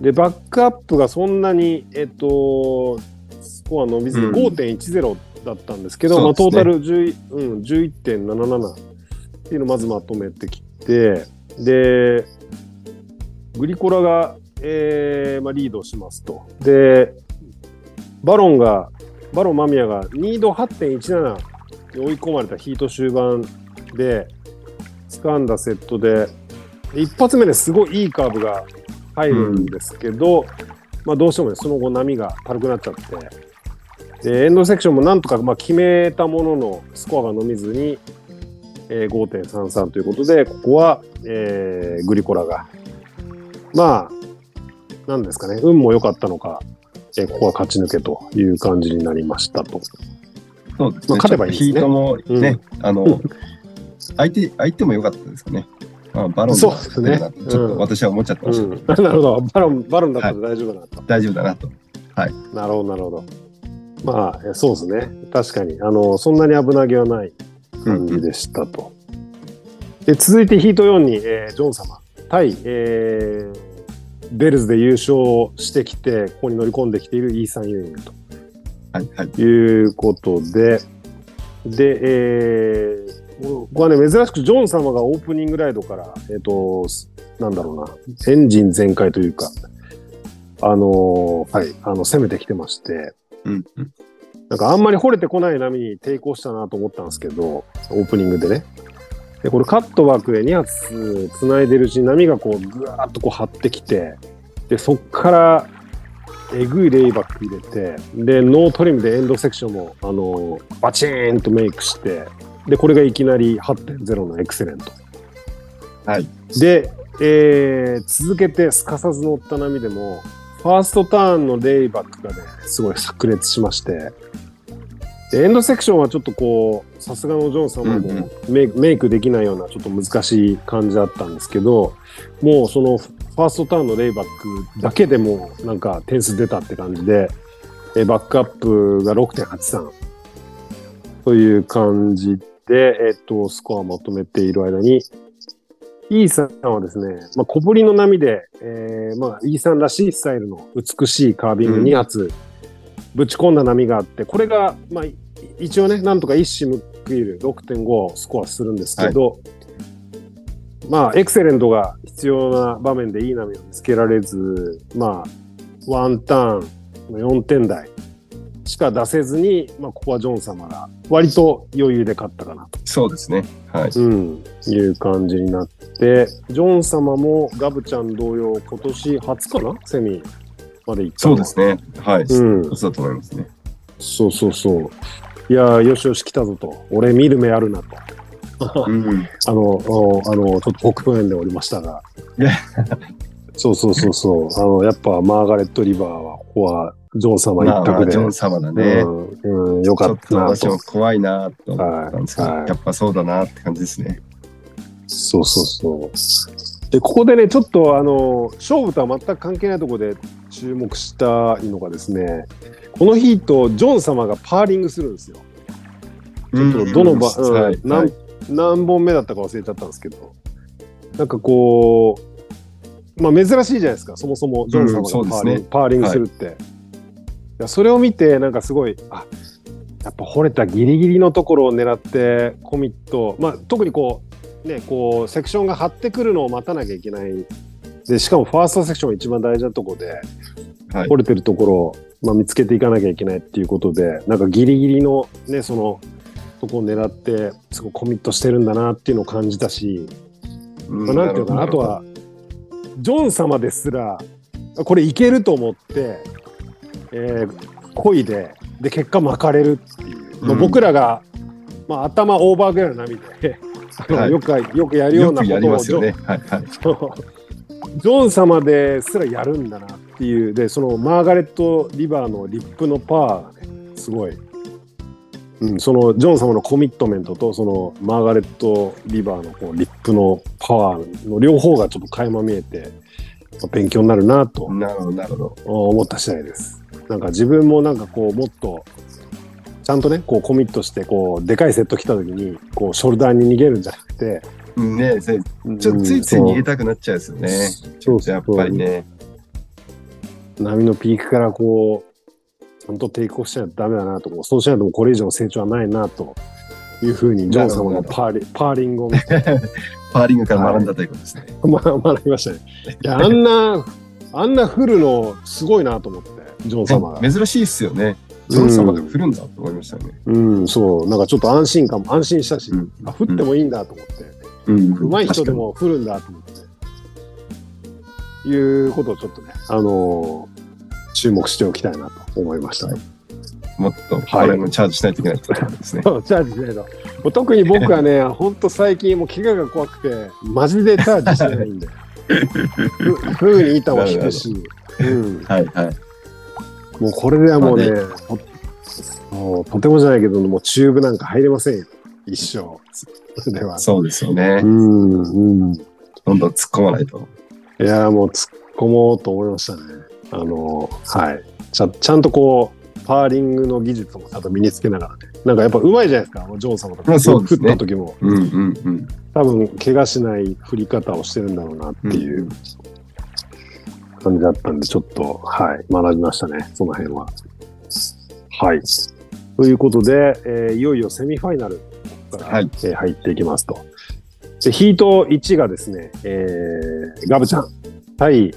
で、バックアップがそんなに、えっと、スコア伸びずにうん5.10だったんですけど、まあ、そうですねトータル10、うん、11.77っていうのをまずまとめてきて、で、グリコラが、えーまあ、リードしますと。で、バロンが、バロン間宮が2度8.17に追い込まれたヒート終盤で、掴んだセットで、一発目ですごいいいカーブが入るんですけど、まあどうしてもね、その後波が軽くなっちゃって、でエンドセクションもなんとかまあ決めたもののスコアが伸びずに、えー5.33ということで、ここは、えーグリコラが、まあ、なんですかね、運も良かったのか、えーここは勝ち抜けという感じになりましたと。そうですね。まあ勝てばいいですねヒートもね、あの、相手、相手も良かったですかね。まあ、バロンそうですねだってちょっと私は思っちゃってましたけど、うん、なるほど、バロン、バロンだったら大丈夫だなと。大丈夫だなと。なるほど、なるほど。まあ、えそうですね。確かに、あの、そんなに危なげはない感じでしたと。で続いてヒート4に、えージョン様対、えーベルズで優勝してきて、ここに乗り込んできているイーサン・ユーイングはいはい。ということで、で、えーここはね、珍しくジョン様がオープニングライドから、えっ、と、なんだろうな、エンジン全開というか、あのーはい、あの、攻めてきてまして、うんうん。なんかあんまり掘れてこない波に抵抗したなと思ったんですけど、オープニングでね。で、これカットバックで2発繋いでるうちに波がこうぐわーっとこう張ってきて、で、そっからえぐいレイバック入れて、で、ノートリムでエンドセクションも、あのーバチーンとメイクして、で、これがいきなり8.0のエクセレント。はい。で、えー続けてすかさず乗った波でも、ファーストターンのレイバックがね、すごい炸裂しまして、でエンドセクションはちょっとこう、さすがのジョン様もメイクメイクできないようなちょっと難しい感じだったんですけど、もうそのファーストターンのレイバックだけでもうなんか点数出たって感じで、えーバックアップが6.83という感じで、えっ、と、スコアをまとめている間に、イーさんはですね、まあ、小ぶりの波で、えーまあ、イーさんらしいスタイルの美しいカービングうん2発、ぶち込んだ波があって、これが、まあ、い一応ね、なんとか一矢報いる6.5スコアするんですけど、まあ、エクセレントが必要な場面でいい波を見つけられず、まあ、ワンターンの4点台しか出せずに、まあ、ここはジョン様が割と余裕で勝ったかなと。そうですね。はい。うん、いう感じになって、ジョン様もガブちゃん同様、今年初かな？セミまで行ったそうですね。はい。うんそうだと思いますね。そうそうそう。いやー、よしよし来たぞと。俺見る目あるなと。うん。あの、おあの、ちょっと北東園でおりましたが。そうそうそうそう。あの、やっぱマーガレット・リバーは、ここはジョン様一択で。ジョン様だね。うん、うん、よかちょっとったなと私も。怖いなと思ったんですけど、やっぱそうだなって感じですね。そうそうそう。で、ここでね、ちょっとあの、勝負とは全く関係ないところで注目したいのがですね、このヒート、ジョン様がパーリングするんですよ。ちょっとどの場、うんはい何何本目だったか忘れちゃったんですけど、なんかこう、まあ珍しいじゃないですか、そもそもジョン様がパーリング,、パーリングするって。いやそれを見て、なんかすごい、あやっぱ掘れたギリギリのところを狙ってコミット、まあ特にこう、ね、こう、セクションが張ってくるのを待たなきゃいけない。で、しかもファーストセクションが一番大事なところで、はい掘れてるところを、まあ、見つけていかなきゃいけないっていうことで、なんかギリギリのね、その、とこを狙って、すごいコミットしてるんだなっていうのを感じたし、まあ、なんていうのかな、あとは、ジョン様ですら、これいけると思って、えー、漕いで、で、結果巻かれるっていう。まあうん僕らが、まあ、頭オーバーぐらいの波で、よく、よくやるようなことをよね。はいはい。ジョン様ですらやるんだなっていう、で、そのマーガレット・リバーのリップのパワーがね、すごい、うん、そのジョン様のコミットメントと、そのマーガレット・リバーのこうリップのパワーの両方がちょっと垣間見えて、まあ勉強になるなと。思った次第です。なんか自分もなんかこう、もっと、ちゃんとね、こうコミットして、こう、でかいセット来た時に、こう、ショルダーに逃げるんじゃなくて、うんねせちょっとついつい逃げたくなっちゃうですよね。そうやっぱりね。波のピークからこう、ちゃんとテイクオフしないとダメだなと、そうしないとこれ以上の成長はないなというふうに、ジョン様のパーリパーリングを パーリングから学んだということですね。ま学びましたね。いや、あんな、あんな振るのすごいなと思って、ジョン様が。珍しいっすよね。ジョン様で振るんだと思いましたね。うん、そう、なんかちょっと安心感も、安心したし、うんあ、振ってもいいんだと思って、うん上手い人でも振るんだと思って、いうことをちょっとね、あのー注目しておきたいなと思いました。もっと、はい俺もチャージしないといけないとですね。チャージしないと。もう特に僕はね、ほんと最近もう怪我が怖くて、マジでチャージしてないんで。ふふうに板も引くし、うん、はいはい。もうこれではもうね、まともうとてもじゃないけど、もうチューブなんか入れませんよ。一生。そは。そうですよねう。ん、うん。いどんどん突っ込まないと。や、もう突っ込もうと思いましたね。あの、はい。ちゃちゃんとこう、パーリングの技術もちゃんと身につけながらね。なんかやっぱうまいじゃないですか、ジョン様とか。まあそうですね振った時も。うんうんうん。多分怪我しない振り方をしてるんだろうなっていう感じだったんで、ちょっと、はい、学びましたね、その辺は。はい。ということで、えーいよいよセミファイナルがから、はいえー入っていきますと。で、ヒート1がですね、えーガブちゃん対、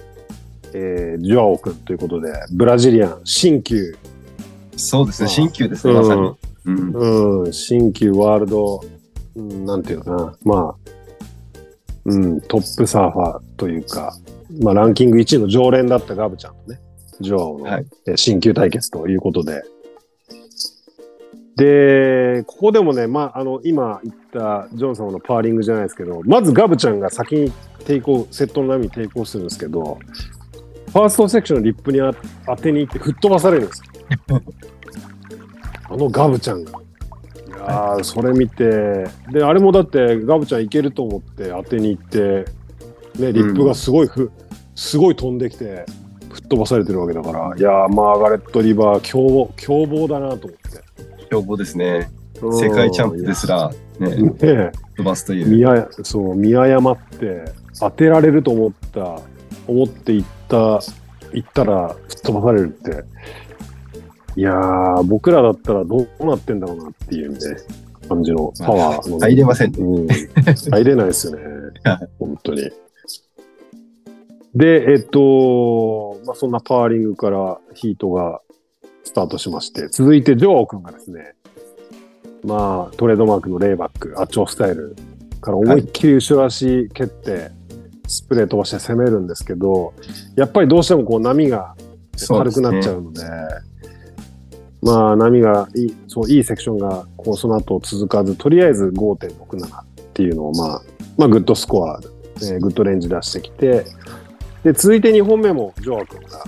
えージョアオ君ということで、ブラジリアン、新旧、そうですね、まあ新旧ですね、まさに。うん。うん、新旧ワールド、うん、なんていうのかな、まあ、うん、トップサーファーというか、まあ、ランキング1位の常連だったガブちゃんとね、ジョの、はいえー新旧対決ということで、で、ここでもね、まあ、あの、今言ったジョン様のパーリングじゃないですけど、まずガブちゃんが先に抵抗、セットの波に抵抗するんですけど、ファーストセクションのリップにあ当てに行って吹っ飛ばされるんですよ。あのガブちゃんが。いやー、それ見て、で、あれもだってガブちゃんいけると思って当てに行って、ね、リップがすごいふ、すごい飛んできて、吹っ飛ばされてるわけだから、いやー、マーガレット・リバー、凶暴、凶暴だなと思って。凶暴ですね。うん。世界チャンプですら、ね、ねえ飛ばすという。見あそう見誤って当てられると思った思っていった行ったら吹っ飛ばされるって。いやー僕らだったらどうなってんだろうなっていうね感じのパワーの、入れませんね。うん、入れないですよね。はい。本当にでえっと、まあ、そんなパワーリングからヒートがスタートしまして続いてジョー君がですねまあ、トレードマークのレイバック、アッチョースタイルから思いっきり後ろ足蹴って、スプレー飛ばして攻めるんですけど、やっぱりどうしてもこう波が軽くなっちゃうので、まあ波がいい、そう、いいセクションがこうその後続かず、とりあえず5.67っていうのをまあ、まあグッドスコア、えーグッドレンジ出してきて、で、続いて2本目もジョア君が、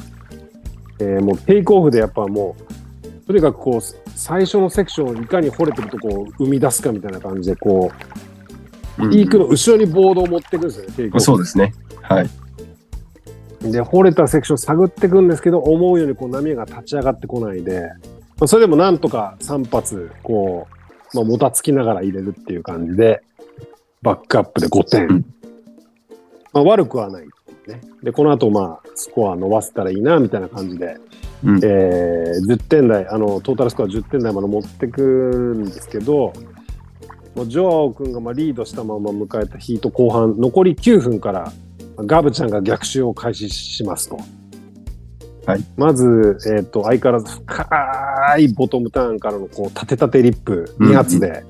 えーもうテイクオフでやっぱもう、とにかくこう、最初のセクションをいかに掘れてるとこを生み出すかみたいな感じで、こう、うんピークの後ろにボードを持っていくんですよね、テイクオフ。そうですね。はい。で、掘れたセクション探っていくんですけど、思うようにこう波が立ち上がってこないで、まあ、それでもなんとか3発、こう、まあ、もたつきながら入れるっていう感じで、バックアップで5点。うんまあ、悪くはないね。で、この後、まあ、スコア伸ばせたらいいな、みたいな感じで、うんえー10点台、あの、トータルスコア10点台まで持ってくんですけど、もうジョアオ君がまあリードしたまま迎えたヒート後半、残り9分から、ガブちゃんが逆襲を開始しますと。はい、まず、えっと相変わらず深いボトムターンからのこう縦縦リップうん2発で、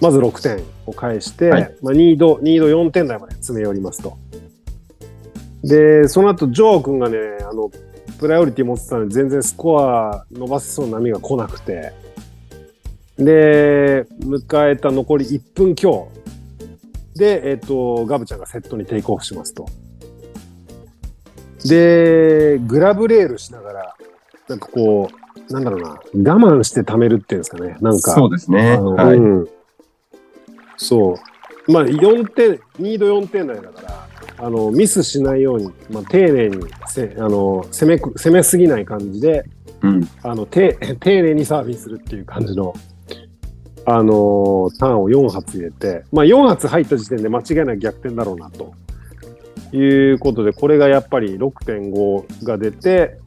まず6点を返して、はいまあ、2度2度4点台まで詰め寄りますと。でその後ジョー君がねあのプライオリティ持ってたのに全然スコア伸ばせそうな波が来なくてで迎えた残り1分強で、えっとガブちゃんがセットにテイクオフしますと。でグラブレールしながらなんかこうなんだろうな我慢して貯めるっていうんですかねなんかそうですね。はい。うん、そう。まあ、4点、2度4点台だから、あの、ミスしないように、まあ、丁寧にせ、あの、攻めく、攻めすぎない感じで、うん。あの、て 丁寧にサーフィンするっていう感じの、あのターンを4発入れて、まあ、4発入った時点で間違いなく逆転だろうな、ということで、これがやっぱり6.5が出て、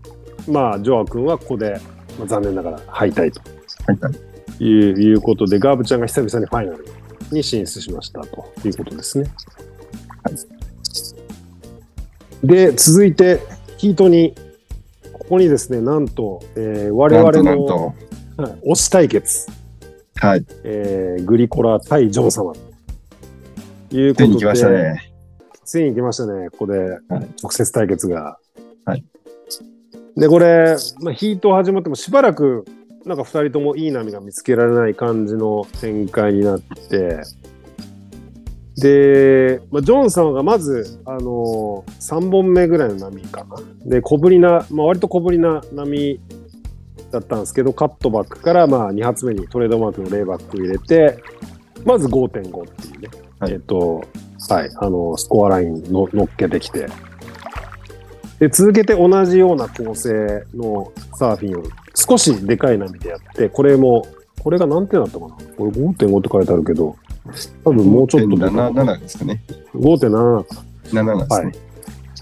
まあ、ジョア君はここで、まあ、残念ながら敗退と。はいはい。いういうことで、ガーブちゃんが久々にファイナルに進出しましたということですね。で、続いて、ヒートに、ここにですね、なんと、えー我々の推し対決、はい。えーグリコラ対ジョン様ということで、ついに来ましたね。ついに来ましたね、ここではい直接対決が。はいで、これ、まあ、ヒート始まってもしばらく、なんか2人ともいい波が見つけられない感じの展開になって、で、まあ、ジョンさんがまず、あの3本目ぐらいの波かな。で、小ぶりな、まあ、割と小ぶりな波だったんですけど、カットバックからまあ2発目にトレードマークのレイバックを入れて、まず5.5っていうね、はい。えっと、はい、あの、スコアラインの乗っけてきて、で、続けて同じような構成のサーフィンを少しでかい波でやって、これも、これが何点だったかな？これ5.5って書いてあるけど、多分もうちょっとでかい7、7ですかね。5.7か7ですね。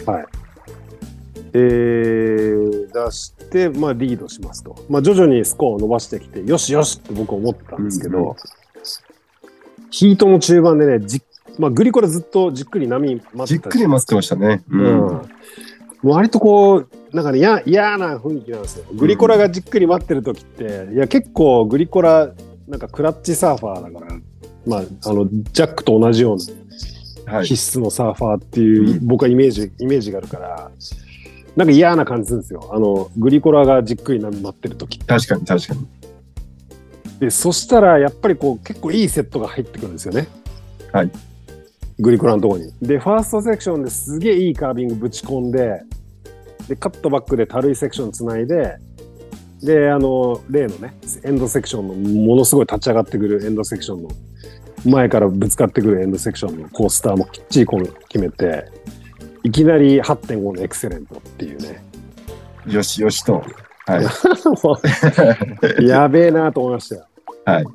な。はい。えー、出して、まあ、リードしますと。まあ、徐々にスコアを伸ばしてきて、よしよしって僕は思ってたんですけど、うんうヒートの中盤でね、じまあ、グリコラずっとじっくり波待ってじっくり待ってましたね。ううんん。割とこう、なんかね、や嫌な雰囲気なんですよ。グリコラがじっくり待ってる時って、いや、結構グリコラ、なんかクラッチサーファーだから、まあ、あの、ジャックと同じようなはい。必須のサーファーっていう、うん僕はイメージ、イメージがあるから、なんか嫌な感じするんですよ。あの、グリコラがじっくり波待ってる時確かに確かに。で、そしたら、やっぱりこう、結構いいセットが入ってくるんですよね。はい。グリコラのところに。で、ファーストセクションですげえいいカービングぶち込んで、で、カットバックで軽いセクションつないで、で、あの、例のね、エンドセクションの、ものすごい立ち上がってくるエンドセクションの、前からぶつかってくるエンドセクションのコースターもきっちり決めて、いきなり8.5のエクセレントっていうね。よしよしと。はい。やべえなと思いましたよ。はい。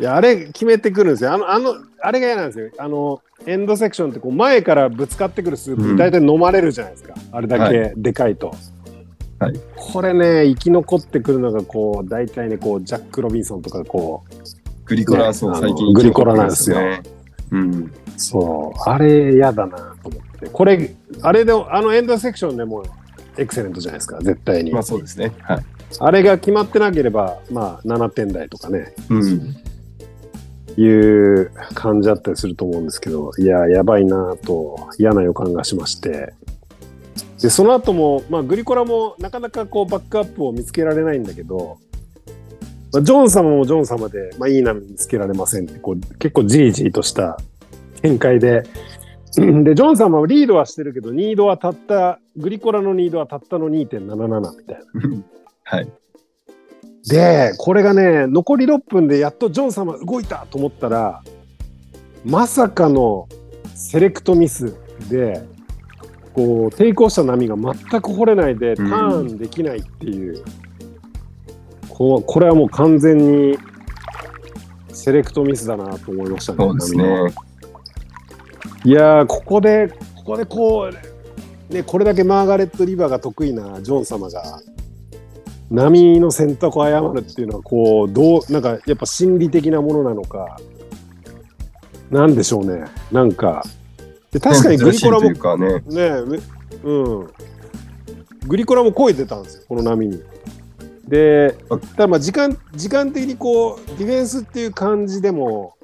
いや、あれ決めてくるんですよ。あの、あの、あれが嫌なんですよ。あの、エンドセクションってこう前からぶつかってくるスープうん大体飲まれるじゃないですか。あれだけでかいと。はいこれね、生き残ってくるのがこう、大体ね、こう、ジャック・ロビンソンとかこグリコラ、そう、最近。グリコラなんですようん。う、そう、あれ嫌だなと思って。これ、あれで、あのエンドセクションでもエクセレントじゃないですか、絶対に。まあそうですね。はい。あれが決まってなければ、まあ、7点台とかね、うん。いう感じだったりすると思うんですけど、いや、やばいなと嫌な予感がしまして。で、その後も、まあ、グリコラもなかなかこうバックアップを見つけられないんだけど、まあ、ジョン様もジョン様で、まあ、いい波見つけられませんって、こう結構じりじりとした展開で、で、ジョン様はリードはしてるけど、ニードはたった、グリコラのニードはたったの2.77みたいな。はい。で、これがね、残り6分でやっとジョン様動いたと思ったら、まさかのセレクトミスで、こう、抵抗した波が全く掘れないで、ターンできないっていう、こうこれはもう完全にセレクトミスだなと思いましたね。そうですね。いやー、ここで、ここでこう、ね、これだけマーガレット・リバーが得意なジョン様が、波の選択を誤るっていうのは、こう、どう、なんか、やっぱ心理的なものなのか、なんでしょうね。なんか、で確かにグリコラも、ね。ねめうん。グリコラも超えてたんですよ、この波に。で、あただまあ時間、時間的にこう、ディフェンスっていう感じでも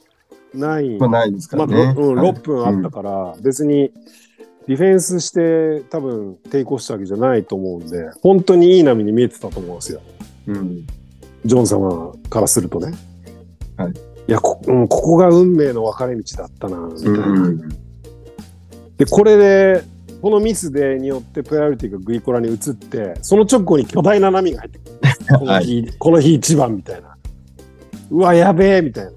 ない。まあないですかまあ、らね。ろうん、はい6分あったから、別にディフェンスして多分抵抗したわけじゃないと思うんで、本当にいい波に見えてたと思うんですよ。うん。ジョン様からするとね。はい。いやこ、うん、ここが運命の分かれ道だったな、みたいな。うん。で、これで、このミスでによってプライオリティがグリコラに移って、その直後に巨大な波が入ってくる。この日、この日一番みたいな。うわ、やべえみたいな。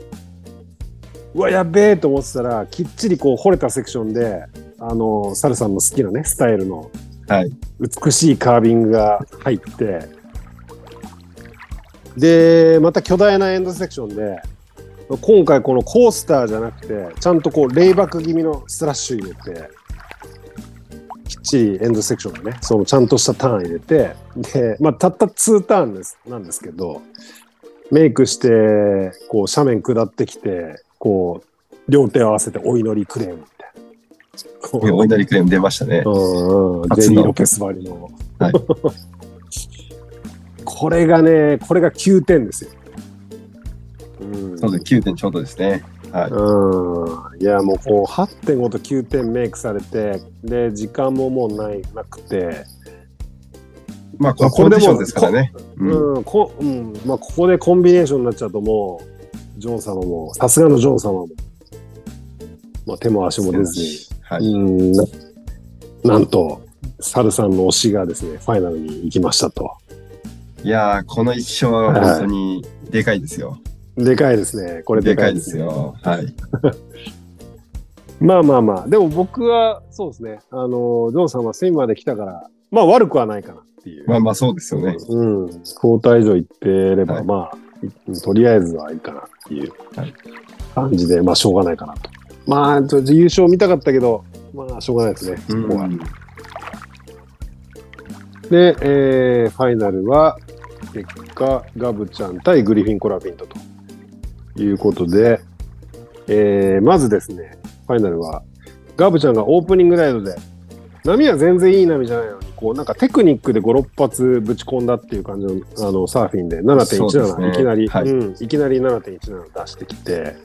うわ、やべえと思ってたら、きっちりこう掘れたセクションで、あの、サルさんの好きなね、スタイルのはい。美しいカービングが入って、で、また巨大なエンドセクションで、今回このコースターじゃなくて、ちゃんとこうレイバック気味のスラッシュ入れて、きっちりエンドセクションでね、そのちゃんとしたターン入れて、で、まあたった2ターンです、なんですけど、メイクして、こう斜面下ってきて、こう、両手を合わせてお祈りクレームみたいな。お稲荷クレーム出ましたね。うんうん、ジェニー・ロペスバリの。はい これがね、これが9点ですよ。うん、そうです。9点ちょうどですね。はい。うん。いや、もうこう、8.5と9点メイクされて、で、時間ももうない、なくて、まあ、こションですからね。うん。うん、こうん、まあ、ここでコンビネーションになっちゃうともう、ジョン様も、さすがのジョン様も、まあ、手も足も出ずに、はい。うんななんと、サルさんの推しがですね、ファイナルに行きましたと。いやー、この一勝は本当にでかいですよ。でかいですね。これででかいです。よ。はい。まあまあまあ。でも僕は、そうですね。あの、ジョンさんはセミまで来たから、まあ悪くはないかなっていう。まあまあそうですよね。うん。クォーター以上行ってれば、はいまあ、いとりあえずはいいかなっていうはい感じで、まあしょうがないかなと。まあ、優勝見たかったけど、まあしょうがないですね。うここは。ん。で、えーファイナルは、結果、ガブちゃん対グリフィン・コラビントということで、えーまずですね、ファイナルは、ガブちゃんがオープニングライドで、波は全然いい波じゃないのに、こう、なんかテクニックで5、6発ぶち込んだっていう感じのあのサーフィンで、そうです7.17、ね。いきなり、はい。うん、いきなり7.17出してきて、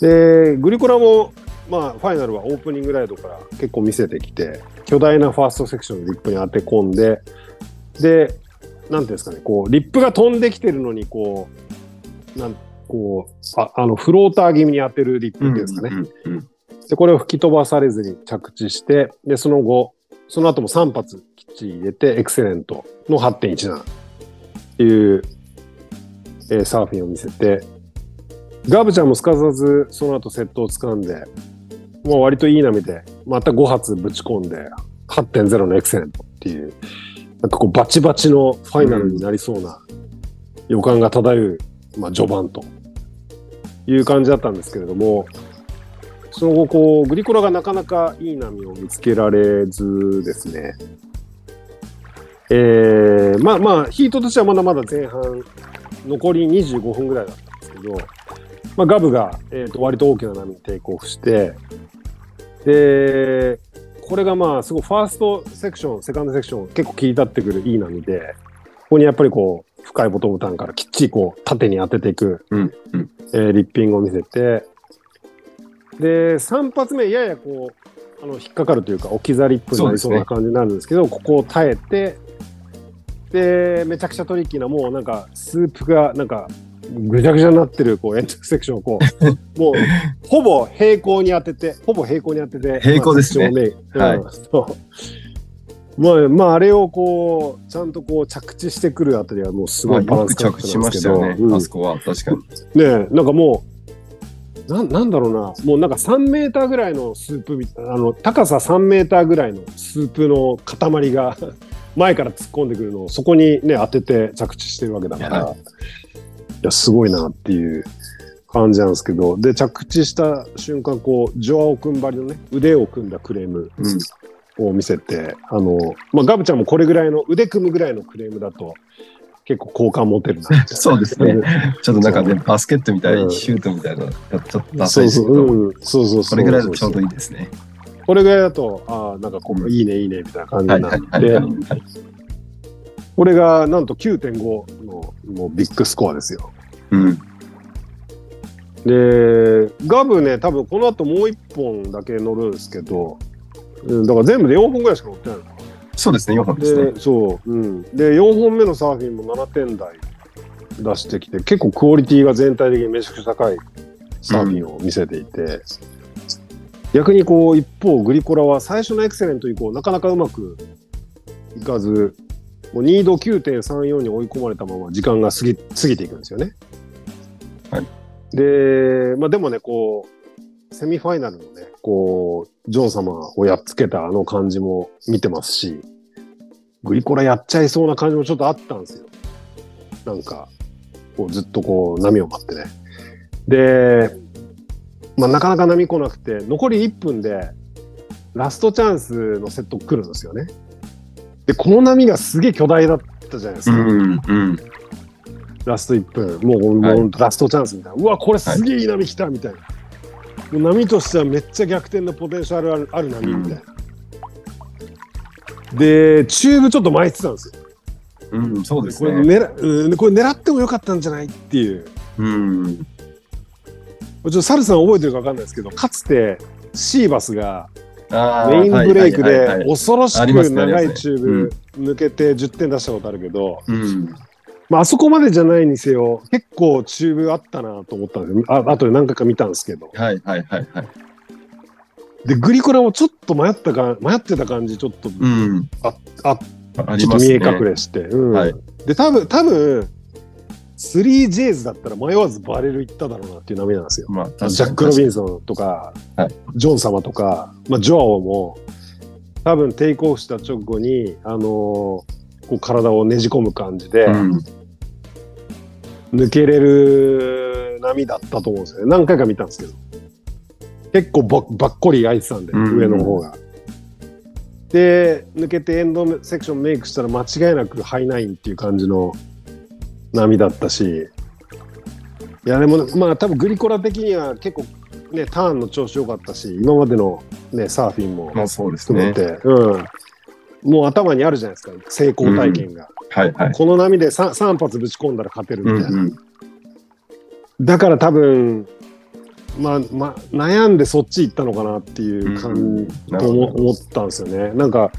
で、グリコラも、まあ、ファイナルはオープニングライドから結構見せてきて、巨大なファーストセクションのリップに当て込んで、で、なんていうんですかね、こう、リップが飛んできてるのに、こう、なんこうあ、あの、フローター気味に当てるリップっていうんですかね。うんうんで、これを吹き飛ばされずに着地して、で、その後、その後も3発きっちり入れて、エクセレントの8.17っていう、えーサーフィンを見せて、ガブちゃんもすかさずその後セットを掴んで、もう割といい波で、また5発ぶち込んで、8.0のエクセレントっていう、なんかこうバチバチのファイナルになりそうな予感が漂う、まあ序盤と。いう感じだったんですけれども、その後、こう、グリコラがなかなかいい波を見つけられずですね、えー、まあまあ、ヒートとしてはまだまだ前半、残り25分ぐらいだったんですけど、まあ、ガブが、えー、と割と大きな波にテイクオフして、で、これがまあ、すごいファーストセクション、セカンドセクション、結構切り立ってくるいい波で、ここにやっぱりこう、深いボトムターンからきっちりこう、縦に当てていく、うんうん。えーリッピングを見せて、で、3発目、ややこう、あの引っかかるというか、置き去りっぷになりそうな感じになるんですけど、ここを耐えて、で、めちゃくちゃトリッキーな、もうなんか、スープが、なんか、ぐちゃぐちゃになってる、こう、エンドセクションをこう、もう、ほぼ平行に当てて、ほぼ平行に当てて、平行ですね。まあうまあ、まあ、あれをこう、ちゃんとこう、着地してくるあたりは、もうすまあ、ごいバランス着地しましたよね、うん。あそこは。確かに。ねえなんかもうなんなんだろうな。もうなんか3メーターぐらいのスープみたいあの高さ3メーターぐらいのスープの塊が 前から突っ込んでくるのをそこにね当てて着地してるわけだから、はい。やすごいなっていう感じなんですけど。で着地した瞬間こうジョアオ君ばりのね腕を組んだクレーム。うん。を見せてあの、まあ、ガブちゃんもこれぐらいの腕組むぐらいのクレームだと結構好感持てるな そうですね。ちょっとなんかね、バスケットみたいシュートみたいな、ちょっとダサそそう、いうですけど、うん、そうそうそう。それぐらいだとちょうどいいですね。これぐらいだと、ああ、なんかこう、いいね、いいね、みたいな感じはいになって、これがなんと9.5のもうビッグスコアですよ。うん。で、ガブね、多分この後もう1本だけ乗るんですけど、うん、だから全部で4本ぐらいしか乗ってないのかな。そうですね、4本ですね。で、そう、うん。で、4本目のサーフィンも7点台出してきて、結構クオリティが全体的にめちゃくちゃ高いサーフィンを見せていて、逆にこう、一方、グリコラは最初のエクセレント以降、なかなかうまくいかず、もう2度9.34に追い込まれたまま時間が過ぎ過ぎていくんですよね。はい。で、まあでもね、こう、セミファイナルのね、こう、ジョン様をやっつけたあの感じも見てますし、グリコラやっちゃいそうな感じもちょっとあったんですよ。なんか、こうずっとこう波を待ってね。で、まあなかなか波来なくて、残り1分でラストチャンスのセット来るんですよね。で、この波がすげえ巨大だったじゃないですか。うん、うん。ラスト1分、もう、はいもうラストチャンスみたいな。うわ、これすげえいい波来たみたいな。もう波としてはめっちゃ逆転のポテンシャルあるある波みたいな。で、チューブちょっと巻いてたんですよ。うん、そうですこれね。狙うんこれ狙ってもよかったんじゃないっていう。うん。ちょっとサルさん覚えてるか分かんないですけど、かつてシーバスがあメインブレイクで恐ろしく長いチューブ抜けて10点出したことあるけど、うん。まあ、あそこまでじゃないにせよ、結構チューブあったなと思ったんですよ。あ後で何回か見たんですけど。はいはいはいはい。で、グリコラもちょっと迷ったか、迷ってた感じ、ちょっと、うん。ああ。ちょっと見え隠れして。うんはいで、多分、多分、3Js だったら迷わずバレルいっただろうなっていう波なんですよ。まあ、確かにジャック・ロビンソンとか、はいジョン様とか、まあ、ジョアオも、多分テイクオフした直後に、あのーこう体をねじ込む感じで、うん。抜けれる波だったと思うんですよね。何回か見たんですけど。結構ばばっこり開いてたんで、うん上の方が。で、抜けてエンドセクションメイクしたら間違いなくハイナインっていう感じの波だったし、いやでもまあ多分グリコラ的には結構ねターンの調子良かったし今までのねサーフィンもまあそうですね。含めて、うんもう頭にあるじゃないですか成功体験が、はいはい。この波で 3, 3発ぶち込んだら勝てるみたいな、うんうん。だから多分まあまあ悩んでそっち行ったのかなっていう感うん。じなるほど。と思思ったんですよね。なんか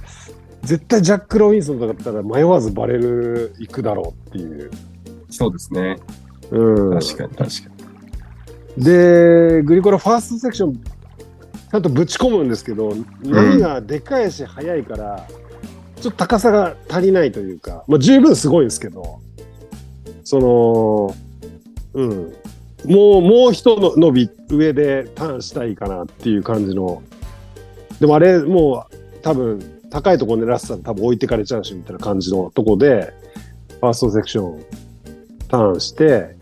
絶対ジャック・ロビンソンだったら迷わずバレル行くだろうっていう、そうですね。うん、確かに確かに。で、グリコラファーストセクション、ちゃんとぶち込むんですけど、波がでかいし速いから、ちょっと高さが足りないというか、まあ、十分すごいんですけど、その、うん、もう、もう一の伸び上でターンしたいかなっていう感じの、でもあれ、もう多分、高いところ狙ってたら多分置いてかれちゃうしみたいな感じのとこで、ファーストセクションターンして、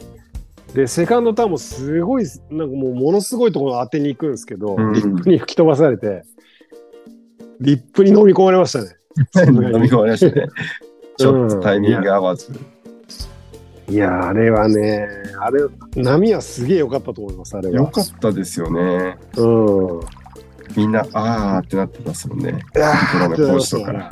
で、セカンドターンもすごい、なんかもうものすごいところ当てに行くんですけど、うん。リップに吹き飛ばされて、リップに飲み込まれましたね。飲み込まれましたね。ちょっとタイミング合わず。いやー、あれはね、あれ、波はすげえ良かったと思います、あれは。よかったですよね。うん。みんな、あーってなってますもんね。いやグリコラのーコースとか。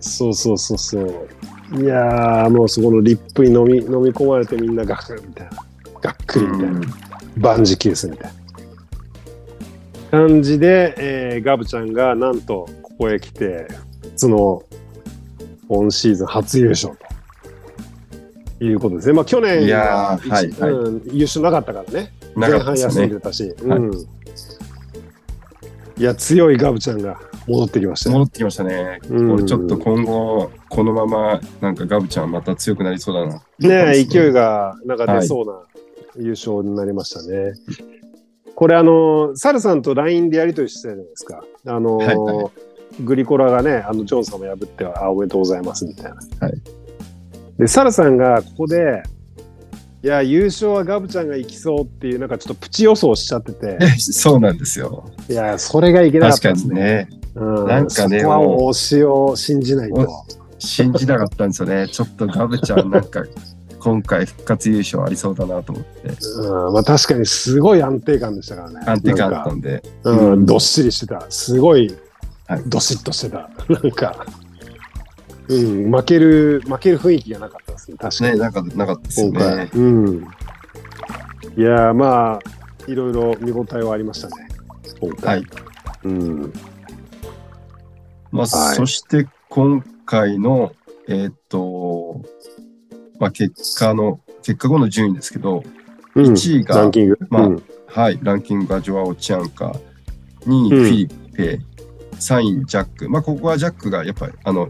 そうそうそうそう。いやー、もうそこのリップに飲み飲み込まれてみんなガクみたいな。がっくりみたいな。うん万事休すみたいな感じで、えーガブちゃんがなんとここへ来てその今シーズン初優勝ということですね。まあ去年いやーはいはいうん、優勝なかったからねな前半。休んでたし、はいうん、いや強いガブちゃんが戻ってきましたよ。戻ってきましたね。うん俺ちょっと今後、このまま、なんかガブちゃんまた強くなりそうだな。ねえ勢いが。がなんか出そうな優勝になりましたね。これあのサルさんと LINE でやり取りしてたじゃないですか。あの、はいはグリコラがねあのジョンさんも破ってあおめでとうございますみたいな。はいでサルさんがここでいや優勝はガブちゃんが行きそうっていうなんかちょっとプチ予想しちゃってて そうなんですよ。いやそれがいけなかっ確かたですね。にね。うん、なんかねそこは推しを信じないと。信じなかったんですよね。ちょっとガブちゃんなんか、今回復活優勝ありそうだなと思って。うん、まあ確かにすごい安定感でしたからね。安定感あったんで。うん、うんどっしりしてた。すごいはい、どしっとしてた。なんか、うん、負ける、負ける雰囲気がなかったですね。確かね、に。なんかなかったです。ね。うん。いやー、まあ、いろいろ見応えはありましたね。今は回。い。うん。まあ、はいそして今回の、えーっと、まあ、結果の、結果後の順位ですけど、うん1位がランキング。まあうんはい、ランキングがジョアオ・チアンカ、2位うんフィリペ、3位ジャック。まあ、ここはジャックがやっぱり、あの、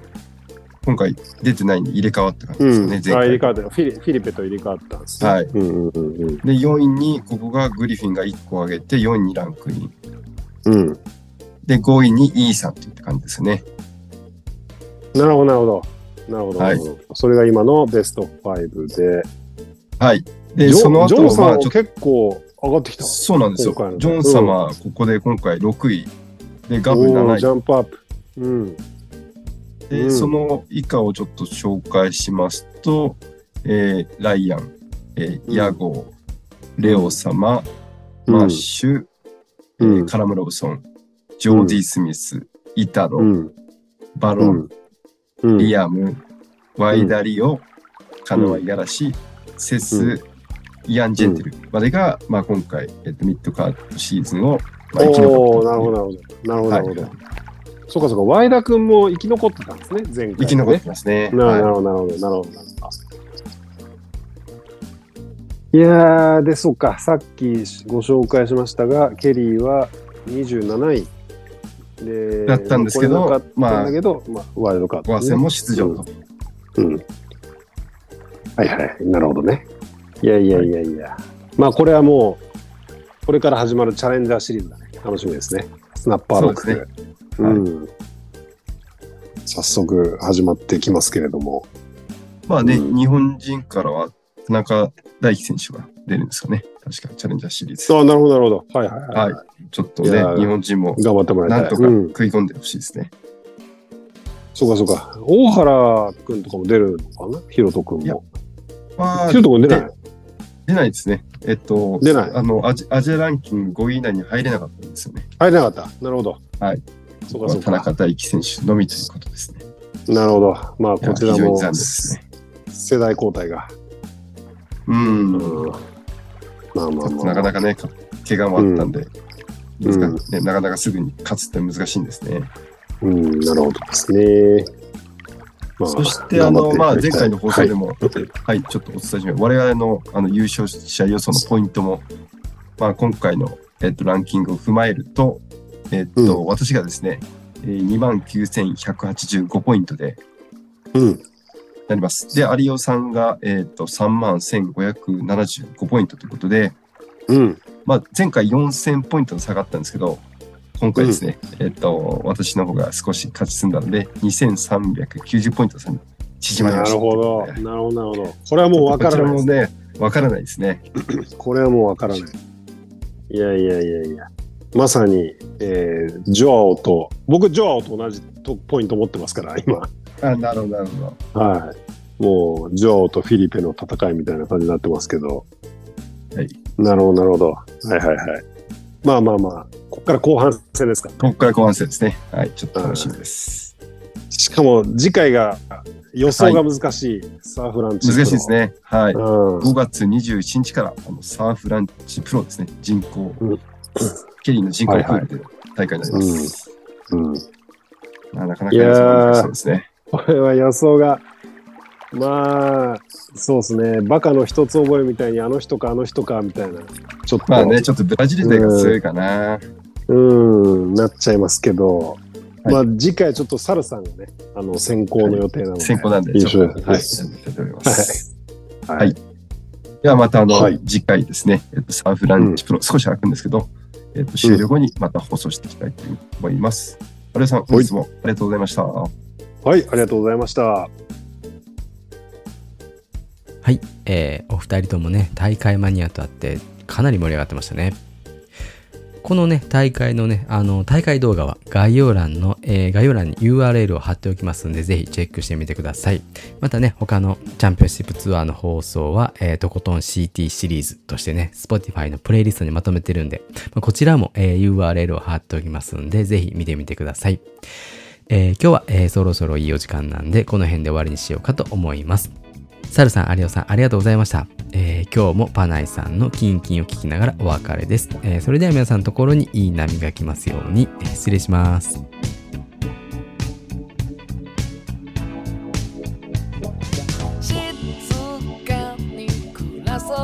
今回出てないんで入れ替わった感じうん。ですあよね、前回。入れ替わってるフィリフィリペと入れ替わったんですね。はい。うんうんうんで、4位に、ここがグリフィンが1個上げて、4位にランクイン。うん。うん。で、5位にイーサンといった感じですね。なるほど、なるほど。なるほど、はない。それが今のベスト5で。はい。で、その後ジョンさんまあ、ちょっとは結構上がってきた。そうなんですよジョン様、ここで今回6位。で、ガブおー7位。ジャンプアップ。うん。で、うんその以下をちょっと紹介しますと、えーライアン、えーうんヤゴー、レオ様、うんマッシュ、えうんーカラム・ロブソン、ジョーディ・スミス、イタロ、うん。バロン、うん。リアム、ワイダリオ、カノア・イガラシ、セス、うイアン・ジェンテルまでが、まあ、今回、えっと、ミッドカードシーズンを、まあ、生き残おおったなるほど、なるほど。なるほど、なるほど。はいそうかそうか、ワイダ君も生き残ってたんですね、前回、ね。生き残ってますね。なるはほど、なるほど、なるほど。いやー、で、そうか、さっきご紹介しましたが、ケリーは27位。で、だったんですけど残れなかったんだけど、まあ、ワイルドカーい。ド、和戦も出場と。うん。はいはい、なるほどね。いやいやいやいや。まあ、これはもう、これから始まるチャレンジャーシリーズだね。楽しみですね。スナッパーロック。そうですうん。早速始まってきますけれども。まあね、うん日本人からは田中大輝選手が出るんですかね。確かチャレンジャーシリーズ。あなるほど、なるほど。はいはいはい。はいちょっとね日本人も頑張ってもらいたい。なんとかうん、食い込んでほしいですね。そうかそうか。大原くんとかも出るのかな？ヒロトくんいやも。まあヒロトくん出ない出ないですね。えっと、出ないあのアジ、アジアランキング5位以内に入れなかったんですよね。入れなかった。なるほど。はい。そうかそう田中か。大輝選手のみということですね。なるほど。まあ、こちらもね。世代交代が。うん。うん。まあまあまあ。なかなかね、か怪我もあったんで、うん難ね、なかなかすぐに勝つって難しいんですね。うん、なるほどですね。まそして、あの、まあ、前回の放送でも。も、はい、ちょっとお伝えします。我々のあの優勝者予想のポイントも、まあ、今回の、えっと、ランキングを踏まえると、えっと、私がですね、えー2万9185ポイントでうん。なります。で、有オさんが、えっと、3万1575ポイントということで、うん。まあ、前回4000ポイントの差があったんですけど、今回ですね、えっと、私の方が少し勝ち進んだので、2390ポイント差に縮まりました。なるほど。なるほど、なるほど。これはもうわからないです。ね、わからないですね。これはもうわからない。いやいやいやいや。まさに、えー、ジョアオと、僕、ジョアオと同じとポイント持ってますから、今。あ、なるほど、なるほど。はい。もう、ジョアオとフィリペの戦いみたいな感じになってますけど。はい。なるほど、なるほど。はいはいはい。まあまあまあ、ここから後半戦ですからね。ここから後半戦ですね。はい、ちょっと楽しみです。しかも、次回が予想が難しい、サーフランチ。難しいですね。はい。うん。5月21日からあのサーフランチプロですね。人口、うんケリーの人口プールで大会になります。うん。まあなかなか予想が難しそうですね。これは予想が、まあ、そうですね、バカの一つ覚えみたいに、あの人かあの人かみたいな、ちょっと、まあね、ちょっとブラジル勢が強いかな。うん、なっちゃいますけど、はい。まあ次回ちょっとサルさんがね、あの先行の予定なので、先行なんで、優ちょっと、勝はい。はい。はい。ではまたあの、はい。次回ですね、えっと、サーフランチプロ、少し空くんですけど、えっと、終了後にまた放送していきたいと思います。有吉さん、本日もありがとうございました。はい、ありがとうございました。はい、えーお二人ともね大会マニアとあってかなり盛り上がってましたね。このね大会のねあの大会動画は概要欄の、えー概要欄に URL を貼っておきますんでぜひチェックしてみてください。またね他のチャンピオンシップツアーの放送は、えーとことん CT シリーズとしてね Spotify のプレイリストにまとめてるんで、まあこちらも、えー URL を貼っておきますんでぜひ見てみてください。えー今日は、えーそろそろいいお時間なんでこの辺で終わりにしようかと思います。サルさん、有オさん、ありがとうございました。えー今日もパナイさんのキンキンを聞きながらお別れです。えーそれでは皆さんのところにいい波が来ますように、えー失礼します。静かに暮らそ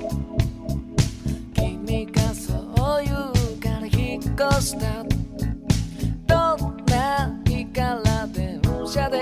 う君がそう言うから引っ越したどんな日から電車で